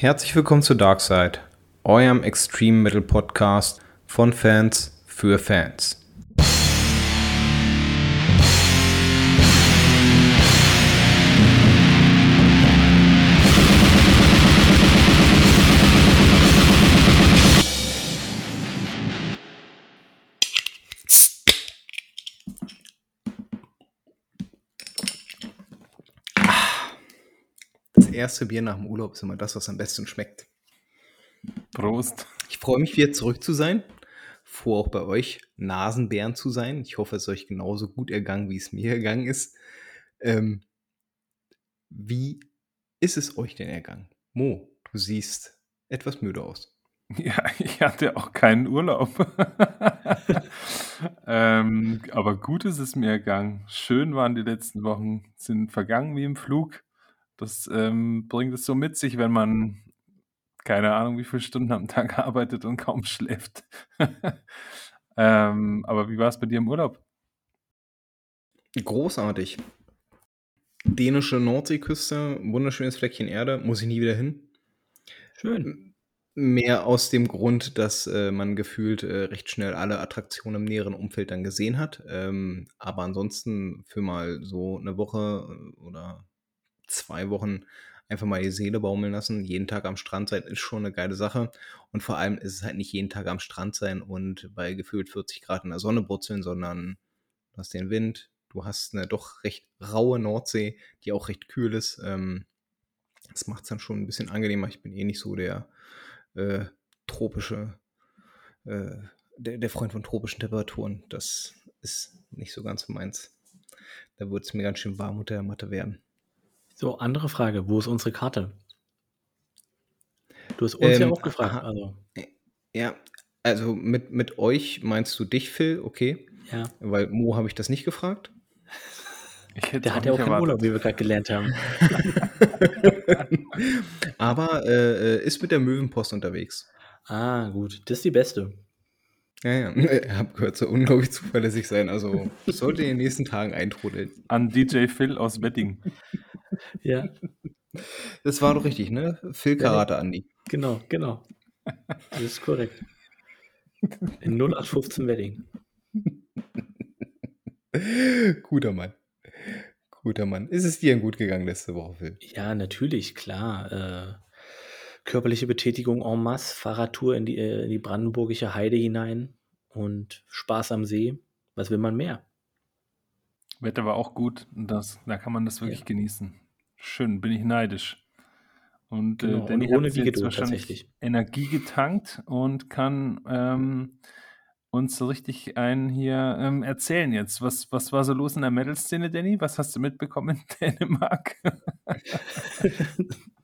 Herzlich willkommen zu Darkside, eurem Extreme Metal Podcast von Fans für Fans. Erste Bier nach dem Urlaub ist immer das, was am besten schmeckt. Prost. Ich freue mich wieder zurück zu sein. Vor auch bei euch Nasenbären zu sein. Ich hoffe, es ist euch genauso gut ergangen, wie es mir ergangen ist. Ähm, wie ist es euch denn ergangen? Mo, du siehst etwas müde aus. Ja, ich hatte auch keinen Urlaub. ähm, aber gut ist es mir ergangen. Schön waren die letzten Wochen, sind vergangen wie im Flug. Das ähm, bringt es so mit sich, wenn man keine Ahnung, wie viele Stunden am Tag arbeitet und kaum schläft. ähm, aber wie war es bei dir im Urlaub? Großartig. Dänische Nordseeküste, wunderschönes Fleckchen Erde, muss ich nie wieder hin. Schön. Mehr aus dem Grund, dass äh, man gefühlt äh, recht schnell alle Attraktionen im näheren Umfeld dann gesehen hat. Ähm, aber ansonsten für mal so eine Woche äh, oder zwei Wochen einfach mal die Seele baumeln lassen. Jeden Tag am Strand sein ist schon eine geile Sache. Und vor allem ist es halt nicht jeden Tag am Strand sein und bei gefühlt 40 Grad in der Sonne brutzeln, sondern du hast den Wind, du hast eine doch recht raue Nordsee, die auch recht kühl ist. Ähm, das macht es dann schon ein bisschen angenehmer. Ich bin eh nicht so der äh, tropische, äh, der, der Freund von tropischen Temperaturen. Das ist nicht so ganz meins. Da wird es mir ganz schön warm unter der Matte werden. So, andere Frage. Wo ist unsere Karte? Du hast uns ja Ähm, auch gefragt. aha, Also, ja, also mit, mit euch meinst du dich, Phil, okay? ja. Weil Mo habe ich das nicht gefragt. Ich hätte Der hat ja auch keinen Urlaub, erwartet. wie wir gerade gelernt haben. Aber äh, äh, ist mit der Möwenpost unterwegs. Ah, gut. Das ist die beste. Ja, ja. Ich habe gehört, so unglaublich zuverlässig sein. Also sollte in den nächsten Tagen eintrudeln. An DJ Phil aus Wedding. Ja, Das war doch richtig, ne? Phil Ja, ja. Karate, Andi. genau, genau. Das ist korrekt. In 0815 Wedding. Guter Mann. Guter Mann. Ist es dir denn gut gegangen letzte Woche, Phil? Ja, natürlich, klar. Äh, körperliche Betätigung en masse, Fahrradtour in die, äh, in die brandenburgische Heide hinein und Spaß am See. Was will man mehr? Wetter war auch gut und das, da kann man das wirklich Ja. genießen. Schön, bin ich neidisch. Und Genau, äh, und Danny hat ohne Wiegeduld wahrscheinlich. Energie getankt und kann ähm, uns so richtig einen hier ähm, erzählen jetzt. Was, was war so los in der Metal-Szene, Danny? Was hast du mitbekommen in Dänemark?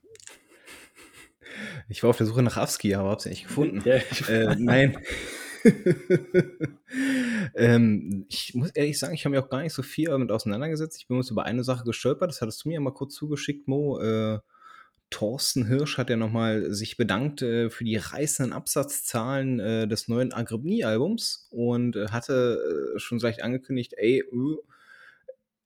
Ich war auf der Suche nach Avski, aber habe es nicht gefunden. Ja, Äh, nein. ähm, ich muss ehrlich sagen, ich habe mich auch gar nicht so viel damit auseinandergesetzt. Ich bin uns über eine Sache gestolpert, das hattest du mir ja mal kurz zugeschickt, Mo. Äh, Thorsten Hirsch hat ja nochmal sich bedankt äh, für die reißenden Absatzzahlen äh, des neuen Agribni-Albums und äh, hatte äh, schon gleich angekündigt, ey, äh,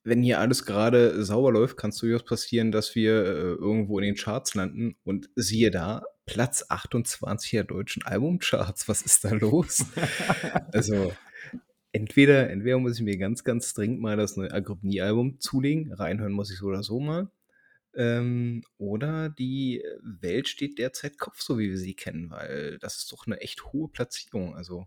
wenn hier alles gerade sauber läuft, kann es durchaus passieren, dass wir äh, irgendwo in den Charts landen. Und siehe da, Platz 28 der deutschen Albumcharts. Was ist da los? also, entweder, entweder muss ich mir ganz, ganz dringend mal das neue Agribni-Album zulegen. Reinhören muss ich so oder so mal. Ähm, oder die Welt steht derzeit Kopf, so wie wir sie kennen, weil das ist doch eine echt hohe Platzierung. Also,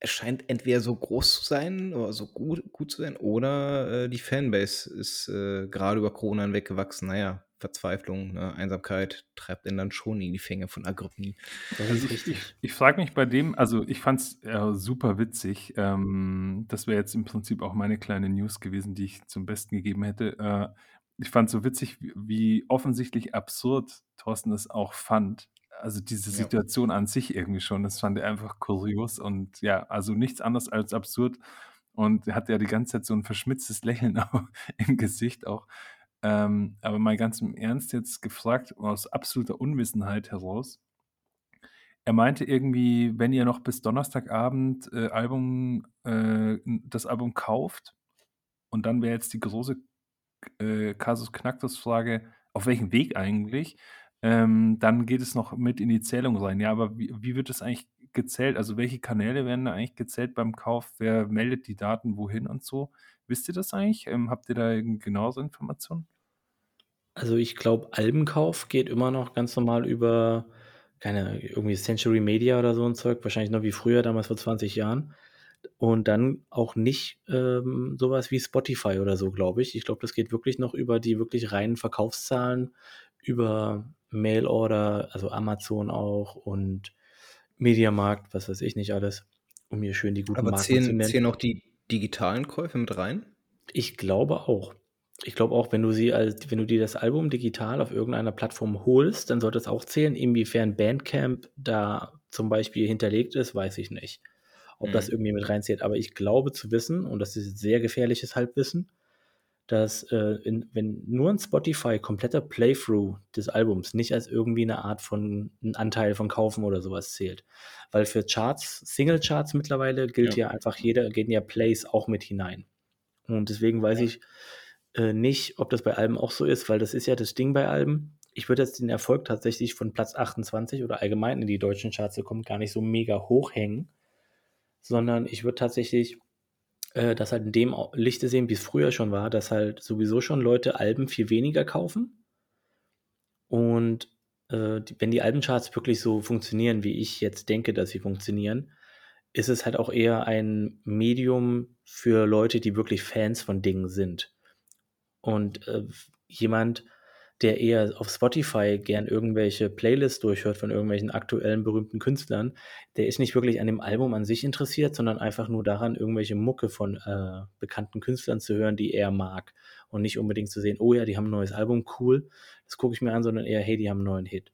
es scheint entweder so groß zu sein oder so gut, gut zu sein, oder äh, die Fanbase ist äh, gerade über Corona hinweg gewachsen. Naja, Verzweiflung, ne, Einsamkeit treibt ihn dann schon in die Fänge von Agripni. das Also ist ich, richtig. ich, ich frage mich bei dem, also ich fand es äh, super witzig. Ähm, das wäre jetzt im Prinzip auch meine kleine News gewesen, die ich zum Besten gegeben hätte. Äh, ich fand so witzig, wie, wie offensichtlich absurd Thorsten es auch fand. Also diese Ja. Situation an sich irgendwie schon, das fand er einfach kurios und ja, also nichts anderes als absurd. Und er hatte ja die ganze Zeit so ein verschmitztes Lächeln auch im Gesicht auch. Ähm, aber mal ganz im Ernst jetzt gefragt, aus absoluter Unwissenheit heraus. Er meinte irgendwie, wenn ihr noch bis Donnerstagabend äh, Album, äh, das Album kauft, und dann wäre jetzt die große äh, Kasus Knacktus-Frage, auf welchem Weg eigentlich? Ähm, dann geht es noch mit in die Zählung rein. Ja, aber wie wie wird das eigentlich gezählt? Also, welche Kanäle werden da eigentlich gezählt beim Kauf? Wer meldet die Daten wohin und so? Wisst ihr das eigentlich? Ähm, habt ihr da genauere Informationen? Also, ich glaube, Albenkauf geht immer noch ganz normal über, keine irgendwie Century Media oder so 'n Zeug, wahrscheinlich noch wie früher, damals vor 20 Jahren. Und dann auch nicht, ähm, so was wie Spotify oder so, glaube ich. Ich glaube, das geht wirklich noch über die wirklich reinen Verkaufszahlen, über Mailorder, also Amazon auch und Mediamarkt, was weiß ich nicht alles, um hier schön die guten Aber Marken zu zählen nennen. zählen auch die digitalen Käufe mit rein? Ich glaube auch. Ich glaube auch, wenn du sie als wenn du dir das Album digital auf irgendeiner Plattform holst, dann sollte es auch zählen. Inwiefern Bandcamp da zum Beispiel hinterlegt ist, weiß ich nicht, ob das Mhm. irgendwie mit reinzählt. Aber ich glaube zu wissen, und das ist sehr gefährliches Halbwissen, dass, äh, in wenn nur 'n Spotify kompletter Playthrough des Albums nicht als irgendwie 'ne Art von 'n Anteil von Kaufen oder so was zählt. Weil für Charts Singlecharts mittlerweile gilt Ja. ja einfach jeder gehen ja Plays auch mit hinein. Und deswegen weiß Ja. ich, äh, nicht, ob das bei Alben auch so ist, weil das ist ja das Ding bei Alben. Ich würde jetzt den Erfolg tatsächlich von Platz 28 oder allgemein in die deutschen Charts zu kommen, gar nicht so mega hoch hängen, sondern ich würde tatsächlich, äh, das halt in dem Lichte sehen, wie's früher schon war, dass halt sowieso schon Leute Alben viel weniger kaufen. Und, äh, die wenn die Albencharts wirklich so funktionieren, wie ich jetzt denke, dass sie funktionieren, ist es halt auch eher ein Medium für Leute, die wirklich Fans von Dingen sind. Und, äh, jemand, der eher auf Spotify gern irgendwelche Playlists durchhört von irgendwelchen aktuellen berühmten Künstlern, der ist nicht wirklich an dem Album an sich interessiert, sondern einfach nur daran, irgendwelche Mucke von, äh, bekannten Künstlern zu hören, die er mag. Und nicht unbedingt zu sehen: „Oh ja, die haben 'n neues Album, cool. Das gucke ich mir an“, sondern eher: „Hey, die haben 'n neuen Hit.“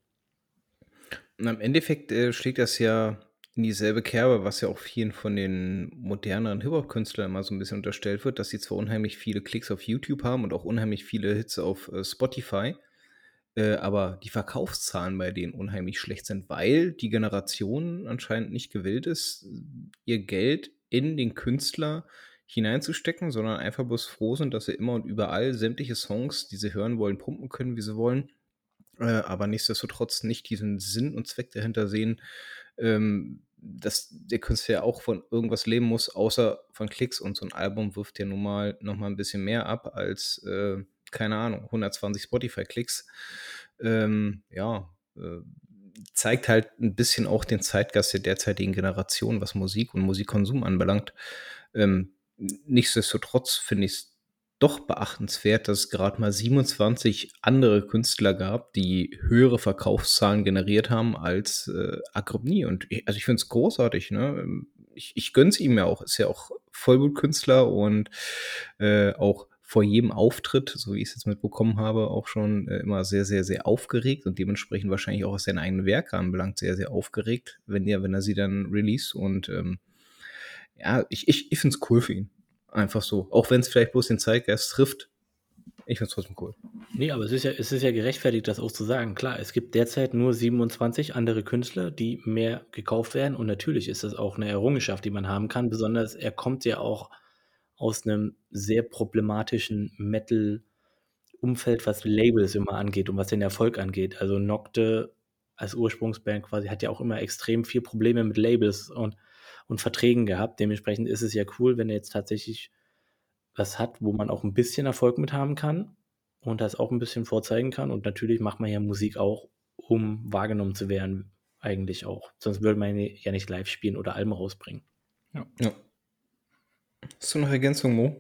Na, im Endeffekt, äh, schlägt das ja in dieselbe Kerbe, was ja auch vielen von den moderneren Hip-Hop-Künstlern immer so 'n bisschen unterstellt wird, dass sie zwar unheimlich viele Klicks auf YouTube haben und auch unheimlich viele Hits auf, äh, Spotify, äh, aber die Verkaufszahlen bei denen unheimlich schlecht sind, weil die Generation anscheinend nicht gewillt ist, ihr Geld in den Künstler hineinzustecken, sondern einfach bloß froh sind, dass sie immer und überall sämtliche Songs, die sie hören wollen, pumpen können, wie sie wollen, äh, aber nichtsdestotrotz nicht diesen Sinn und Zweck dahinter sehen, ähm, dass der Künstler ja auch von irgendwas leben muss, außer von Klicks. Und so 'n Album wirft ja nun mal noch mal 'n bisschen mehr ab als, äh, keine Ahnung, 120 Spotify-Klicks. Ähm, ja, äh, zeigt halt 'n bisschen auch den Zeitgeist der derzeitigen Generation, was Musik und Musikkonsum anbelangt. Ähm, nichtsdestotrotz finde ich's doch beachtenswert, dass es grad mal 27 andere Künstler gab, die höhere Verkaufszahlen generiert haben als, äh, Agropnie. Und i also, ich finde es großartig, ne? Ich ich gönne es ihm ja auch. Ist ja auch Vollblutkünstler und, äh, auch vor jedem Auftritt, so wie ich's jetzt mitbekommen habe, auch schon, äh, immer sehr, sehr, sehr aufgeregt und dementsprechend wahrscheinlich auch, was seine eigenen Werke anbelangt, sehr, sehr aufgeregt, wenn er wenn er sie dann released und, ähm, ja, ich ich ich finde es cool für ihn. Einfach so. Auch wenn's vielleicht bloß den Zeitgeist trifft. Ich finde es trotzdem cool. Ne, aber es ist ja es ist ja gerechtfertigt, das auch zu sagen. Klar, es gibt derzeit nur 27 andere Künstler, die mehr gekauft werden und natürlich ist das auch 'ne Errungenschaft, die man haben kann. Besonders er kommt ja auch aus 'nem sehr problematischen Metal-Umfeld, was Labels immer angeht und was den Erfolg angeht. Also, Nocte als Ursprungsband quasi hat ja auch immer extrem viel Probleme mit Labels und und Verträgen gehabt. Dementsprechend ist es ja cool, wenn er jetzt tatsächlich was hat, wo man auch 'n bisschen Erfolg mit haben kann und das auch 'n bisschen vorzeigen kann. Und natürlich macht man ja Musik auch, um wahrgenommen zu werden, eigentlich auch. Sonst würde man ja nicht live spielen oder Alben rausbringen. Ja. Ja. Hast du noch Ergänzung, Mo?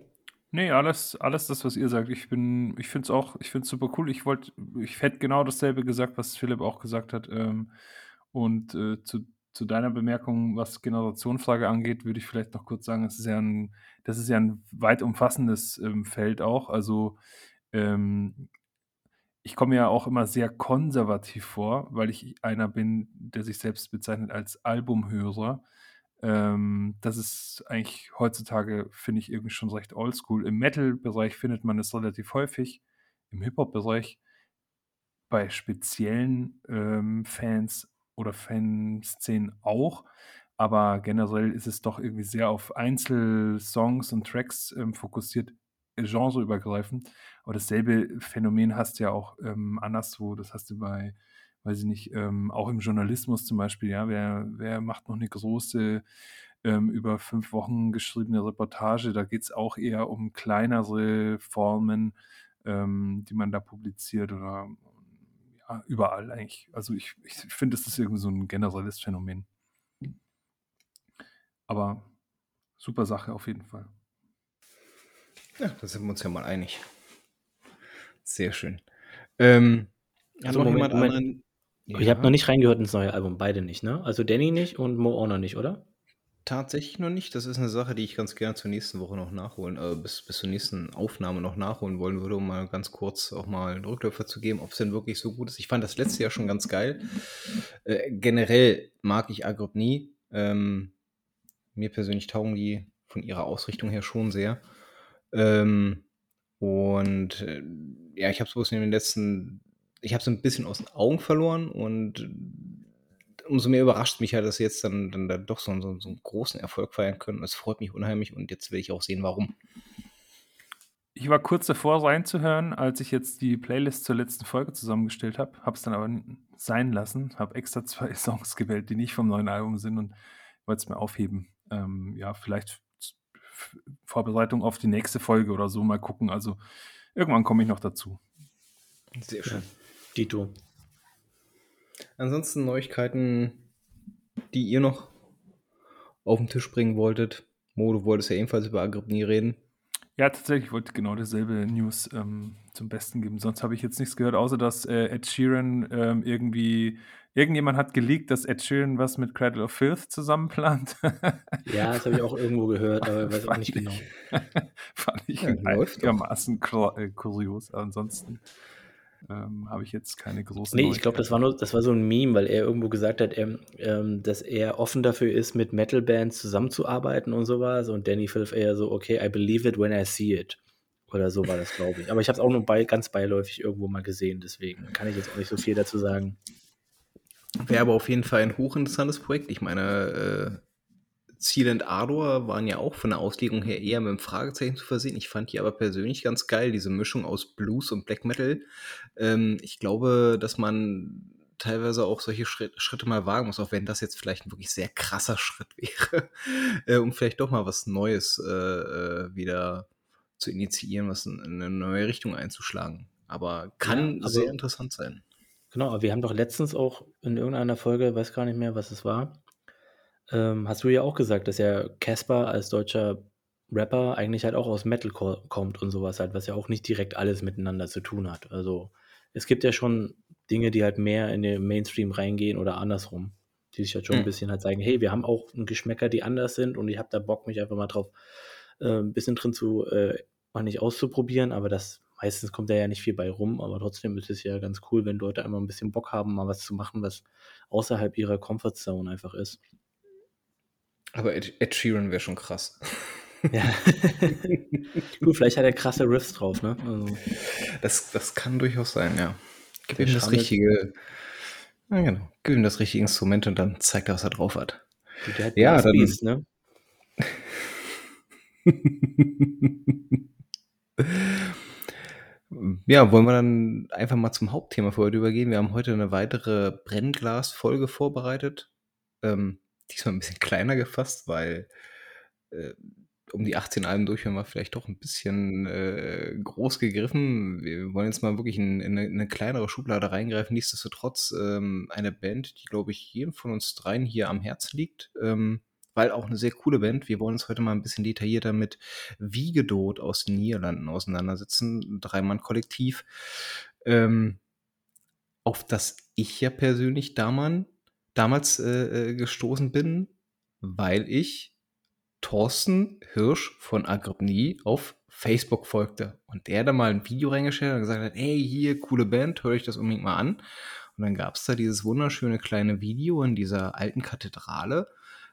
Ne, alles alles das, was ihr sagt. Ich bin ich finde es auch ich finde es super cool. Ich wollte ich hätte genau dasselbe gesagt, was Philipp auch gesagt hat. Ähm, und, äh, zu zu deiner Bemerkung, was Generationenfrage angeht, würde ich vielleicht noch kurz sagen, es ist ja 'n das ist ja 'n weit umfassendes, ähm, Feld auch. Also, ähm, ich komme ja auch immer sehr konservativ vor, weil ich einer bin, der sich selbst bezeichnet als Albumhörer. Ähm, das ist eigentlich heutzutage, finde ich, irgendwie schon recht oldschool. Im Metal-Bereich findet man es relativ häufig, im Hip-Hop-Bereich bei speziellen, ähm, Fans oder Fanszenen auch, aber generell ist es doch irgendwie sehr auf Einzelsongs und Tracks, ähm, fokussiert, genreübergreifend. Aber dasselbe Phänomen hast du ja auch, ähm, anderswo. Das hast du bei weiß ich nicht, ähm, auch im Journalismus zum Beispiel, ja, wer, wer macht noch eine große, ähm, über fünf Wochen geschriebene Reportage? Da geht es auch eher um kleinere Formen, ähm, die man da publiziert oder überall eigentlich. Also ich, ich finde, es ist irgendwie so ein generelles Phänomen. Aber super Sache auf jeden Fall. Ja, da sind wir uns ja mal einig. Sehr schön. Ähm, also noch Moment, Moment. Anderen? Ja. Ich habe noch nicht reingehört ins neue Album, beide nicht, ne? Also Danny nicht und Mo auch noch nicht, oder? Tatsächlich noch nicht. Das ist eine Sache, die ich ganz gerne zur nächsten Woche noch nachholen, äh, bis, bis zur nächsten Aufnahme noch nachholen wollen würde, um mal ganz kurz auch mal einen Rückläufer zu geben, ob es denn wirklich so gut ist. Ich fand das letzte Jahr schon ganz geil. Äh, generell mag ich Agropnie. Ähm, mir persönlich taugen die von ihrer Ausrichtung her schon sehr. Ähm, und äh, ja, ich habe es in den letzten, ich habe es ein bisschen aus den Augen verloren und umso mehr überrascht mich halt, dass sie jetzt dann, dann, dann doch so, so, so einen großen Erfolg feiern können. Es freut mich unheimlich und jetzt will ich auch sehen, warum. Ich war kurz davor reinzuhören, als ich jetzt die Playlist zur letzten Folge zusammengestellt habe, habe es dann aber sein lassen, habe extra zwei Songs gewählt, die nicht vom neuen Album sind und wollte es mir aufheben. Ähm, ja, vielleicht Vorbereitung auf die nächste Folge oder so mal gucken. Also irgendwann komme ich noch dazu. Sehr schön. Ja, Dito. Ansonsten Neuigkeiten, die ihr noch auf den Tisch bringen wolltet. Mo, du wolltest ja ebenfalls über Agrippnie reden. Ja, tatsächlich wollte ich genau dasselbe News ähm, zum Besten geben. Sonst habe ich jetzt nichts gehört, außer dass äh, Ed Sheeran ähm, irgendwie, irgendjemand hat geleakt, dass Ed Sheeran was mit Cradle of Filth zusammenplant. ja, das habe ich auch irgendwo gehört, aber weiß auch nicht genau. fand ich ja, einigermaßen äh, kurios. Ansonsten ähm, habe ich jetzt keine großen. Nee, ich glaube, das war nur, das war so ein Meme, weil er irgendwo gesagt hat, er, ähm, dass er offen dafür ist, mit Metal-Bands zusammenzuarbeiten und sowas. Und Danny Filth eher so, okay, I believe it when I see it. Oder so war das, glaube ich. Aber ich habe es auch nur bei, ganz beiläufig irgendwo mal gesehen, deswegen kann ich jetzt auch nicht so viel dazu sagen. Wäre aber auf jeden Fall ein hochinteressantes Projekt. Ich meine, Ziel und Ardor waren ja auch von der Auslegung her eher mit einem Fragezeichen zu versehen. Ich fand die aber persönlich ganz geil, diese Mischung aus Blues und Black Metal. Ähm, ich glaube, dass man teilweise auch solche Schritt, Schritte mal wagen muss, auch wenn das jetzt vielleicht ein wirklich sehr krasser Schritt wäre, äh, um vielleicht doch mal was Neues äh, äh wieder zu initiieren, was in, in, eine neue Richtung einzuschlagen. Aber kann ja, aber, sehr interessant sein. Genau, aber wir haben doch letztens auch in irgendeiner Folge, weiß gar nicht mehr, was es war, ähm, hast du ja auch gesagt, dass ja Casper als deutscher Rapper eigentlich halt auch aus Metalcore kommt und sowas halt, was ja auch nicht direkt alles miteinander zu tun hat. Also es gibt ja schon Dinge, die halt mehr in den Mainstream reingehen oder andersrum, die sich halt schon ein mhm. bisschen halt zeigen, hey, wir haben auch Geschmäcker, die anders sind und ich habe da Bock, mich einfach mal drauf äh, ein bisschen drin zu, äh, mal nicht auszuprobieren, aber das meistens kommt da ja nicht viel bei rum, aber trotzdem ist es ja ganz cool, wenn Leute einmal ein bisschen Bock haben, mal was zu machen, was außerhalb ihrer Comfortzone einfach ist. Aber Ed, Ed Sheeran wäre schon krass. Ja. Gut, vielleicht hat er krasse Riffs drauf, ne? Also. Das, das kann durchaus sein, ja. Gib ihm das richtige, ja, genau. Gib ihm das richtige Instrument und dann zeigt er, was er drauf hat. Der hat ja, dann, Beast, ne? ja, wollen wir dann einfach mal zum Hauptthema für heute übergehen. Wir haben heute eine weitere Brennglas-Folge vorbereitet. Ähm, diesmal ein bisschen kleiner gefasst, weil äh, um die 18 Alben durch wir vielleicht doch ein bisschen äh, groß gegriffen. Wir wollen jetzt mal wirklich in, in, eine, in eine, kleinere Schublade reingreifen. Nichtsdestotrotz ähm, eine Band, die, glaube ich, jedem von uns dreien hier am Herzen liegt. Ähm, weil auch eine sehr coole Band. Wir wollen uns heute mal ein bisschen detaillierter mit Wiegedot aus den Niederlanden auseinandersetzen. Dreimann-Kollektiv. Ähm, auf das ich ja persönlich damals damals äh, äh, gestoßen bin, weil ich Thorsten Hirsch von Agrippnie auf Facebook folgte. Und der da mal ein Video reingestellt und gesagt hat, hey, hier, coole Band, höre ich das unbedingt mal an. Und dann gab es da dieses wunderschöne kleine Video in dieser alten Kathedrale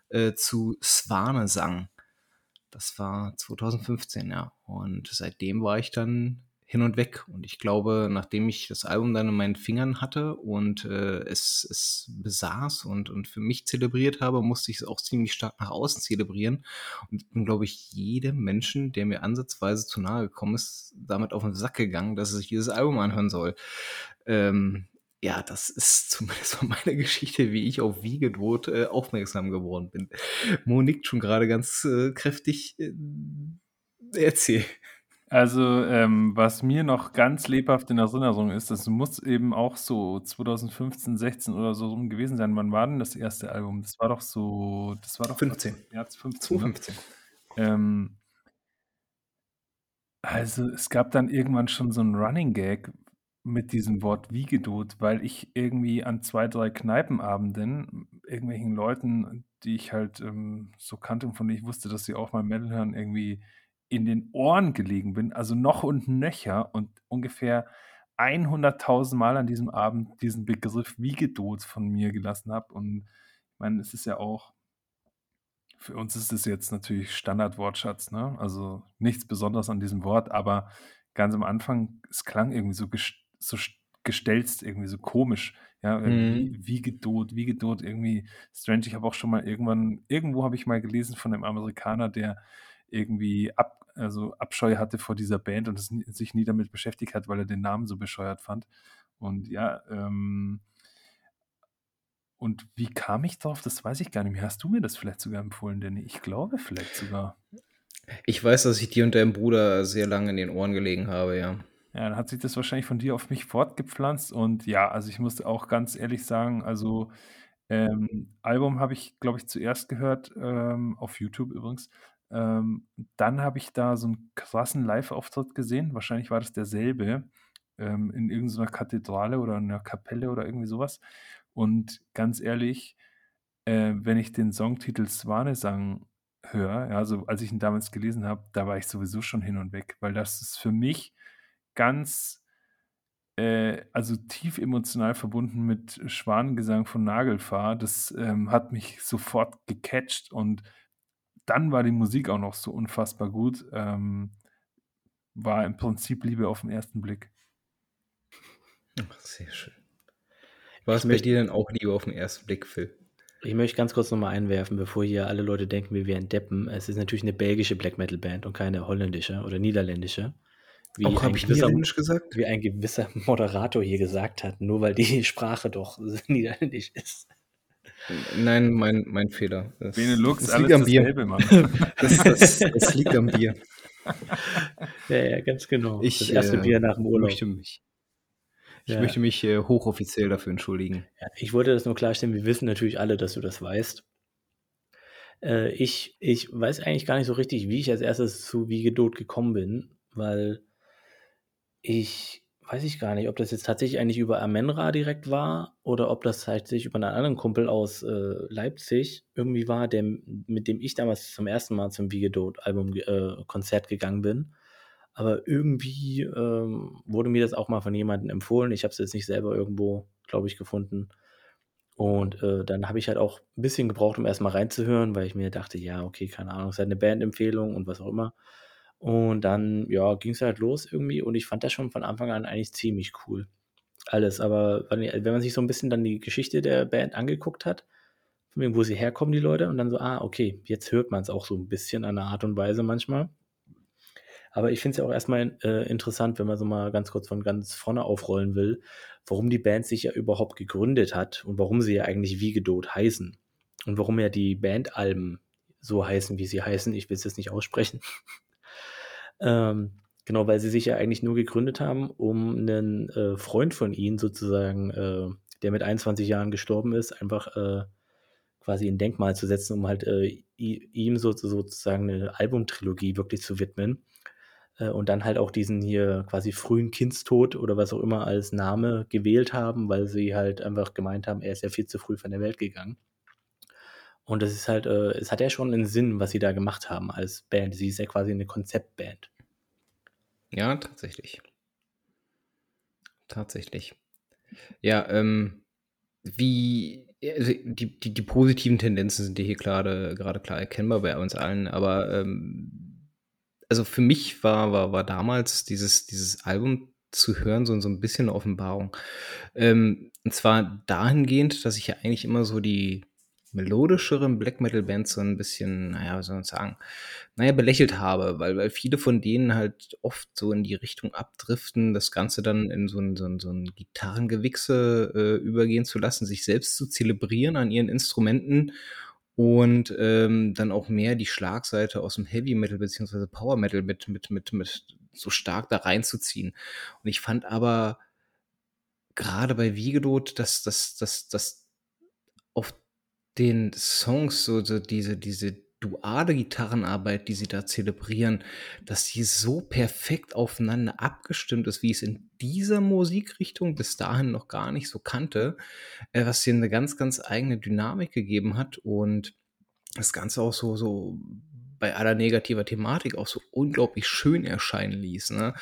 äh, zu Swanesang. Das war 2015, ja. Und seitdem war ich dann hin und weg. Und ich glaube, nachdem ich das Album dann in meinen Fingern hatte und äh, es, es besaß und, und für mich zelebriert habe, musste ich es auch ziemlich stark nach außen zelebrieren. Und bin, glaube ich, jedem Menschen, der mir ansatzweise zu nahe gekommen ist, damit auf den Sack gegangen, dass er sich dieses Album anhören soll. Ähm, ja, das ist zumindest von meiner Geschichte, wie ich auf Wiegedot äh, aufmerksam geworden bin. Mo nickt schon gerade ganz äh, kräftig. Äh, erzähl. Also, ähm, was mir noch ganz lebhaft in Erinnerung ist, das muss eben auch so 2015, 16 oder so rum gewesen sein. Wann war denn das erste Album? Das war doch so, das war doch 15. Ja, 15. 2015. Ne? Ähm, also, es gab dann irgendwann schon so einen Running Gag mit diesem Wort Wiegedot, weil ich irgendwie an zwei, drei Kneipenabenden irgendwelchen Leuten, die ich halt ähm, so kannte und von denen ich wusste, dass sie auch mal Metal hören, irgendwie in den Ohren gelegen bin, also noch und nöcher und ungefähr 100.000 Mal an diesem Abend diesen Begriff Wiegedot von mir gelassen habe. Und ich meine, es ist ja auch, für uns ist es jetzt natürlich Standardwortschatz, ne? Also nichts Besonderes an diesem Wort, aber ganz am Anfang, es klang irgendwie so, ges so gestelzt, irgendwie so komisch. Ja, mhm. Wiegedot, Wiegedot, irgendwie strange. Ich habe auch schon mal irgendwann, irgendwo habe ich mal gelesen von einem Amerikaner, der irgendwie ab, also Abscheu hatte vor dieser Band und es, sich nie damit beschäftigt hat, weil er den Namen so bescheuert fand. Und ja, ähm, und wie kam ich drauf? Das weiß ich gar nicht mehr. Hast du mir das vielleicht sogar empfohlen, Danny? Ich glaube vielleicht sogar. Ich weiß, dass ich dir und deinem Bruder sehr lange in den Ohren gelegen habe, ja. Ja, dann hat sich das wahrscheinlich von dir auf mich fortgepflanzt. Und ja, also ich muss auch ganz ehrlich sagen, also ähm, Album habe ich, glaube ich, zuerst gehört, ähm, auf YouTube übrigens. Ähm, dann habe ich da so einen krassen Live-Auftritt gesehen. Wahrscheinlich war das derselbe ähm, in irgendeiner Kathedrale oder in einer Kapelle oder irgendwie sowas. Und ganz ehrlich, äh, wenn ich den Songtitel Swanesang höre, ja, also als ich ihn damals gelesen habe, da war ich sowieso schon hin und weg, weil das ist für mich ganz, äh, also tief emotional verbunden mit Schwanengesang von Nagelfahr. Das ähm, hat mich sofort gecatcht und dann war die Musik auch noch so unfassbar gut. Ähm, war im Prinzip Liebe auf den ersten Blick. Ach, sehr schön. War es bei dir denn auch Liebe auf den ersten Blick, Phil? Ich möchte ganz kurz nochmal einwerfen, bevor hier alle Leute denken, wir wären Deppen. Es ist natürlich eine belgische Black Metal Band und keine holländische oder niederländische. Wie auch habe ich niederländisch gesagt? Wie ein gewisser Moderator hier gesagt hat, nur weil die Sprache doch niederländisch ist. Nein, mein, mein Fehler. Das, Benelux, das liegt am Bier. das, das, das, liegt am Bier. Ja, ja, ganz genau. Ich, das erste äh, Bier nach dem Urlaub. Möchte mich, ich ja. möchte mich äh, hochoffiziell dafür entschuldigen. Ja, ich wollte das nur klarstellen. Wir wissen natürlich alle, dass du das weißt. Äh, ich, ich weiß eigentlich gar nicht so richtig, wie ich als erstes zu Wiegedot gekommen bin, weil ich weiß ich gar nicht, ob das jetzt tatsächlich eigentlich über Amenra direkt war oder ob das tatsächlich über einen anderen Kumpel aus äh, Leipzig irgendwie war, der, mit dem ich damals zum ersten Mal zum Vigedot-Album-Konzert äh, gegangen bin. Aber irgendwie ähm, wurde mir das auch mal von jemandem empfohlen. Ich habe es jetzt nicht selber irgendwo, glaube ich, gefunden. Und äh, dann habe ich halt auch ein bisschen gebraucht, um erstmal reinzuhören, weil ich mir dachte, ja, okay, keine Ahnung, ist halt eine Bandempfehlung und was auch immer. Und dann, ja, ging es halt los irgendwie und ich fand das schon von Anfang an eigentlich ziemlich cool. Alles, aber wenn man sich so ein bisschen dann die Geschichte der Band angeguckt hat, von wo sie herkommen, die Leute, und dann so, ah, okay, jetzt hört man es auch so ein bisschen an der Art und Weise manchmal. Aber ich finde es ja auch erstmal äh, interessant, wenn man so mal ganz kurz von ganz vorne aufrollen will, warum die Band sich ja überhaupt gegründet hat und warum sie ja eigentlich wie Gedot heißen. Und warum ja die Bandalben so heißen, wie sie heißen. Ich will es jetzt nicht aussprechen. Ähm, genau, weil sie sich ja eigentlich nur gegründet haben, um einen äh, Freund von ihnen sozusagen, äh, der mit 21 Jahren gestorben ist, einfach äh, quasi ein Denkmal zu setzen, um halt äh, ihm so, sozusagen eine Albumtrilogie wirklich zu widmen. Äh, und dann halt auch diesen hier quasi frühen Kindstod oder was auch immer als Name gewählt haben, weil sie halt einfach gemeint haben, er ist ja viel zu früh von der Welt gegangen. Und das ist halt, äh, es hat ja schon einen Sinn, was sie da gemacht haben als Band. Sie ist ja quasi eine Konzeptband. Ja, tatsächlich. Tatsächlich. Ja, ähm, wie, also die, die, die positiven Tendenzen sind hier gerade, gerade klar erkennbar bei uns allen, aber ähm, also für mich war, war, war damals dieses, dieses Album zu hören so, so ein bisschen Offenbarung. Ähm, und zwar dahingehend, dass ich ja eigentlich immer so die, melodischeren Black Metal Bands so ein bisschen, naja, wie soll man sagen, naja, belächelt habe, weil, weil viele von denen halt oft so in die Richtung abdriften, das Ganze dann in so ein, so ein, so ein Gitarrengewichse äh, übergehen zu lassen, sich selbst zu zelebrieren an ihren Instrumenten und ähm, dann auch mehr die Schlagseite aus dem Heavy Metal beziehungsweise Power Metal mit, mit, mit, mit so stark da reinzuziehen. Und ich fand aber gerade bei Wiegedot, dass dass, dass, dass den Songs so, so diese, diese duale Gitarrenarbeit, die sie da zelebrieren, dass die so perfekt aufeinander abgestimmt ist, wie ich es in dieser Musikrichtung bis dahin noch gar nicht so kannte, äh, was hier eine ganz, ganz eigene Dynamik gegeben hat und das Ganze auch so, so bei aller negativer Thematik auch so unglaublich schön erscheinen ließ. Ne?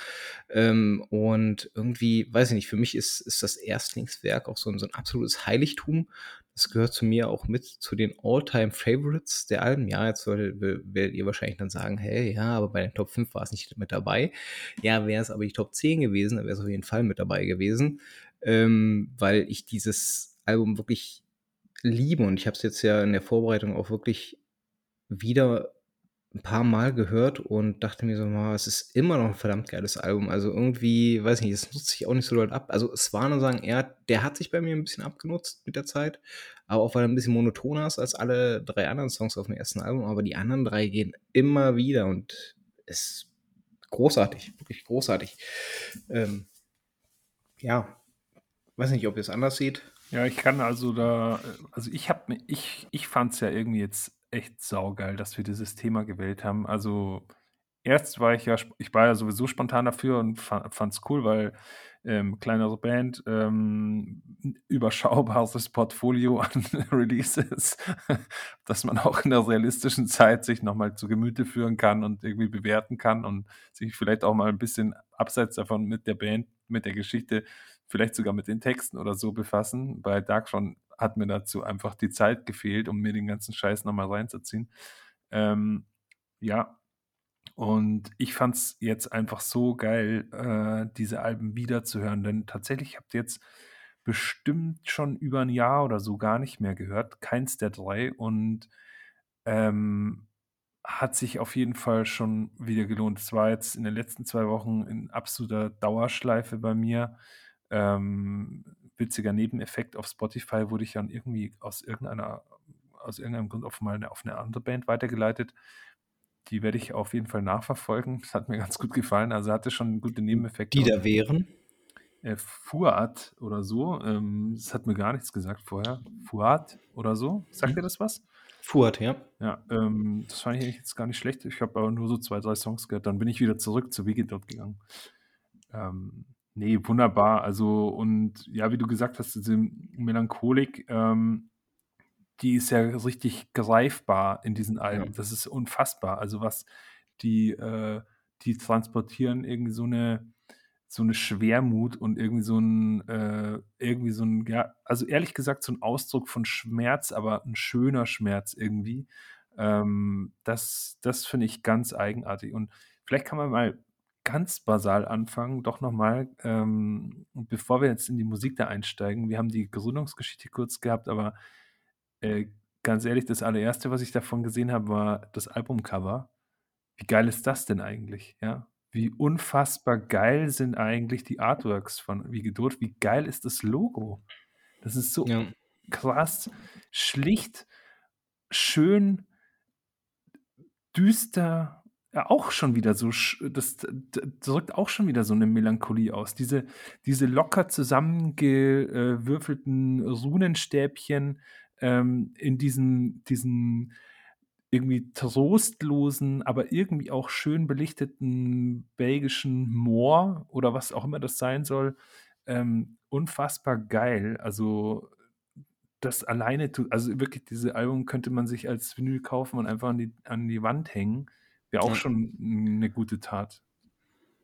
Ähm, und irgendwie, weiß ich nicht, für mich ist, ist das Erstlingswerk auch so so ein absolutes Heiligtum. Das gehört zu mir auch mit zu den All-Time-Favorites der Alben. Ja, jetzt werdet ihr wahrscheinlich dann sagen, hey, ja, aber bei den Top 5 war es nicht mit dabei. Ja, wäre es aber die Top 10 gewesen, dann wäre es auf jeden Fall mit dabei gewesen, ähm, weil ich dieses Album wirklich liebe und ich habe es jetzt ja in der Vorbereitung auch wirklich wieder ein paar Mal gehört und dachte mir so mal, es ist immer noch ein verdammt geiles Album. Also irgendwie, weiß nicht, es nutzt sich auch nicht so doll ab. Also es war nur sagen, er, der hat sich bei mir ein bisschen abgenutzt mit der Zeit, aber auch weil er ein bisschen monotoner ist als alle drei anderen Songs auf dem ersten Album. Aber die anderen drei gehen immer wieder und es ist großartig, wirklich großartig. Ähm, ja, weiß nicht, ob ihr es anders seht. Ja, ich kann also da, also ich habe, ich, ich fand es ja irgendwie jetzt echt saugeil, dass wir dieses Thema gewählt haben. Also, erst war ich ja ich war ja sowieso spontan dafür und fand es cool, weil, ähm, kleinere Band, ähm, überschaubares Portfolio an Releases, dass man auch in der realistischen Zeit sich nochmal zu Gemüte führen kann und irgendwie bewerten kann und sich vielleicht auch mal ein bisschen abseits davon mit der Band, mit der Geschichte, vielleicht sogar mit den Texten oder so befassen. Bei Darkthrone hat mir dazu einfach die Zeit gefehlt, um mir den ganzen Scheiß nochmal reinzuziehen. Ähm, ja, und ich fand es jetzt einfach so geil, äh, diese Alben wiederzuhören, denn tatsächlich habt ihr jetzt bestimmt schon über ein Jahr oder so gar nicht mehr gehört, keins der drei und ähm, hat sich auf jeden Fall schon wieder gelohnt. Es war jetzt in den letzten zwei Wochen in absoluter Dauerschleife bei mir. Ähm, witziger Nebeneffekt auf Spotify wurde ich dann irgendwie aus irgendeiner aus irgendeinem Grund auf mal eine, auf eine andere Band weitergeleitet. Die werde ich auf jeden Fall nachverfolgen. Das hat mir ganz gut gefallen. Also hatte schon gute Nebeneffekte. Die da wären? Äh, Fuad oder so. Ähm, das hat mir gar nichts gesagt vorher. Fuad oder so. Sagt mhm. dir das was? Fuad, ja. Ja, ähm, das fand ich eigentlich jetzt gar nicht schlecht. Ich habe aber nur so zwei, drei Songs gehört. Dann bin ich wieder zurück zu Wiki dort gegangen. Ähm, Nee, wunderbar. Also und ja, wie du gesagt hast, diese Melancholik, ähm, die ist ja richtig greifbar in diesen Alben. Ja. Das ist unfassbar. Also was die, äh, die transportieren irgendwie so eine so eine Schwermut und irgendwie so ein äh, irgendwie so ein ja, also ehrlich gesagt so ein Ausdruck von Schmerz, aber ein schöner Schmerz irgendwie. Ähm, das das finde ich ganz eigenartig und vielleicht kann man mal ganz basal anfangen, doch nochmal, ähm, bevor wir jetzt in die Musik da einsteigen. Wir haben die Gründungsgeschichte kurz gehabt, aber äh, ganz ehrlich, das allererste, was ich davon gesehen habe, war das Albumcover. Wie geil ist das denn eigentlich? Ja, wie unfassbar geil sind eigentlich die Artworks von Wie Geduld? Wie geil ist das Logo? Das ist so ja. krass, schlicht, schön, düster, auch schon wieder so, das drückt auch schon wieder so eine Melancholie aus. Diese, diese locker zusammengewürfelten Runenstäbchen ähm, in diesen, diesen irgendwie trostlosen, aber irgendwie auch schön belichteten belgischen Moor oder was auch immer das sein soll, ähm, unfassbar geil. Also das alleine tut, also wirklich, diese Album könnte man sich als Vinyl kaufen und einfach an die, an die Wand hängen. Wäre auch ja. schon eine gute Tat.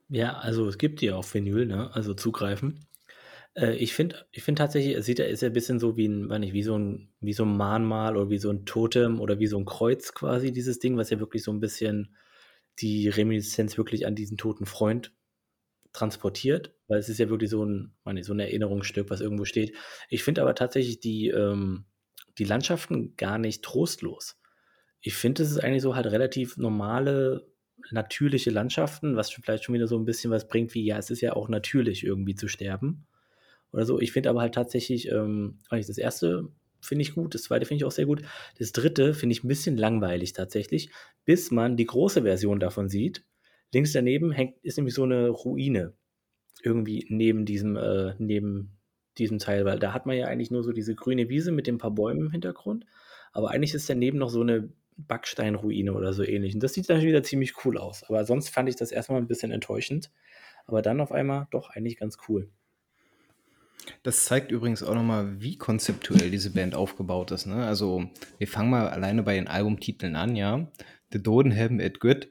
Ja, also es gibt die auf Vinyl, ne? Also zugreifen. Äh, ich finde ich find tatsächlich, es sieht, ist ja ein bisschen so wie ein, nicht, wie so ein, wie so ein Mahnmal oder wie so ein Totem oder wie so ein Kreuz quasi, dieses Ding, was ja wirklich so ein bisschen die Reminiszenz wirklich an diesen toten Freund transportiert, weil es ist ja wirklich so ein, meine, so ein Erinnerungsstück, was irgendwo steht. Ich finde aber tatsächlich die, ähm, die Landschaften gar nicht trostlos. Ich finde, es ist eigentlich so halt relativ normale, natürliche Landschaften, was vielleicht schon wieder so ein bisschen was bringt, wie ja, es ist ja auch natürlich irgendwie zu sterben oder so. Ich finde aber halt tatsächlich, ähm, das erste finde ich gut, das zweite finde ich auch sehr gut. Das dritte finde ich ein bisschen langweilig tatsächlich, bis man die große Version davon sieht. Links daneben hängt, ist nämlich so eine Ruine irgendwie neben diesem, äh, neben diesem Teil, weil da hat man ja eigentlich nur so diese grüne Wiese mit den paar Bäumen im Hintergrund. Aber eigentlich ist daneben noch so eine Backsteinruine oder so ähnlich. Und das sieht dann wieder ziemlich cool aus. Aber sonst fand ich das erstmal ein bisschen enttäuschend. Aber dann auf einmal doch eigentlich ganz cool. Das zeigt übrigens auch nochmal, wie konzeptuell diese Band aufgebaut ist. Ne? Also, wir fangen mal alleine bei den Albumtiteln an, ja. The Doden Haben It Good.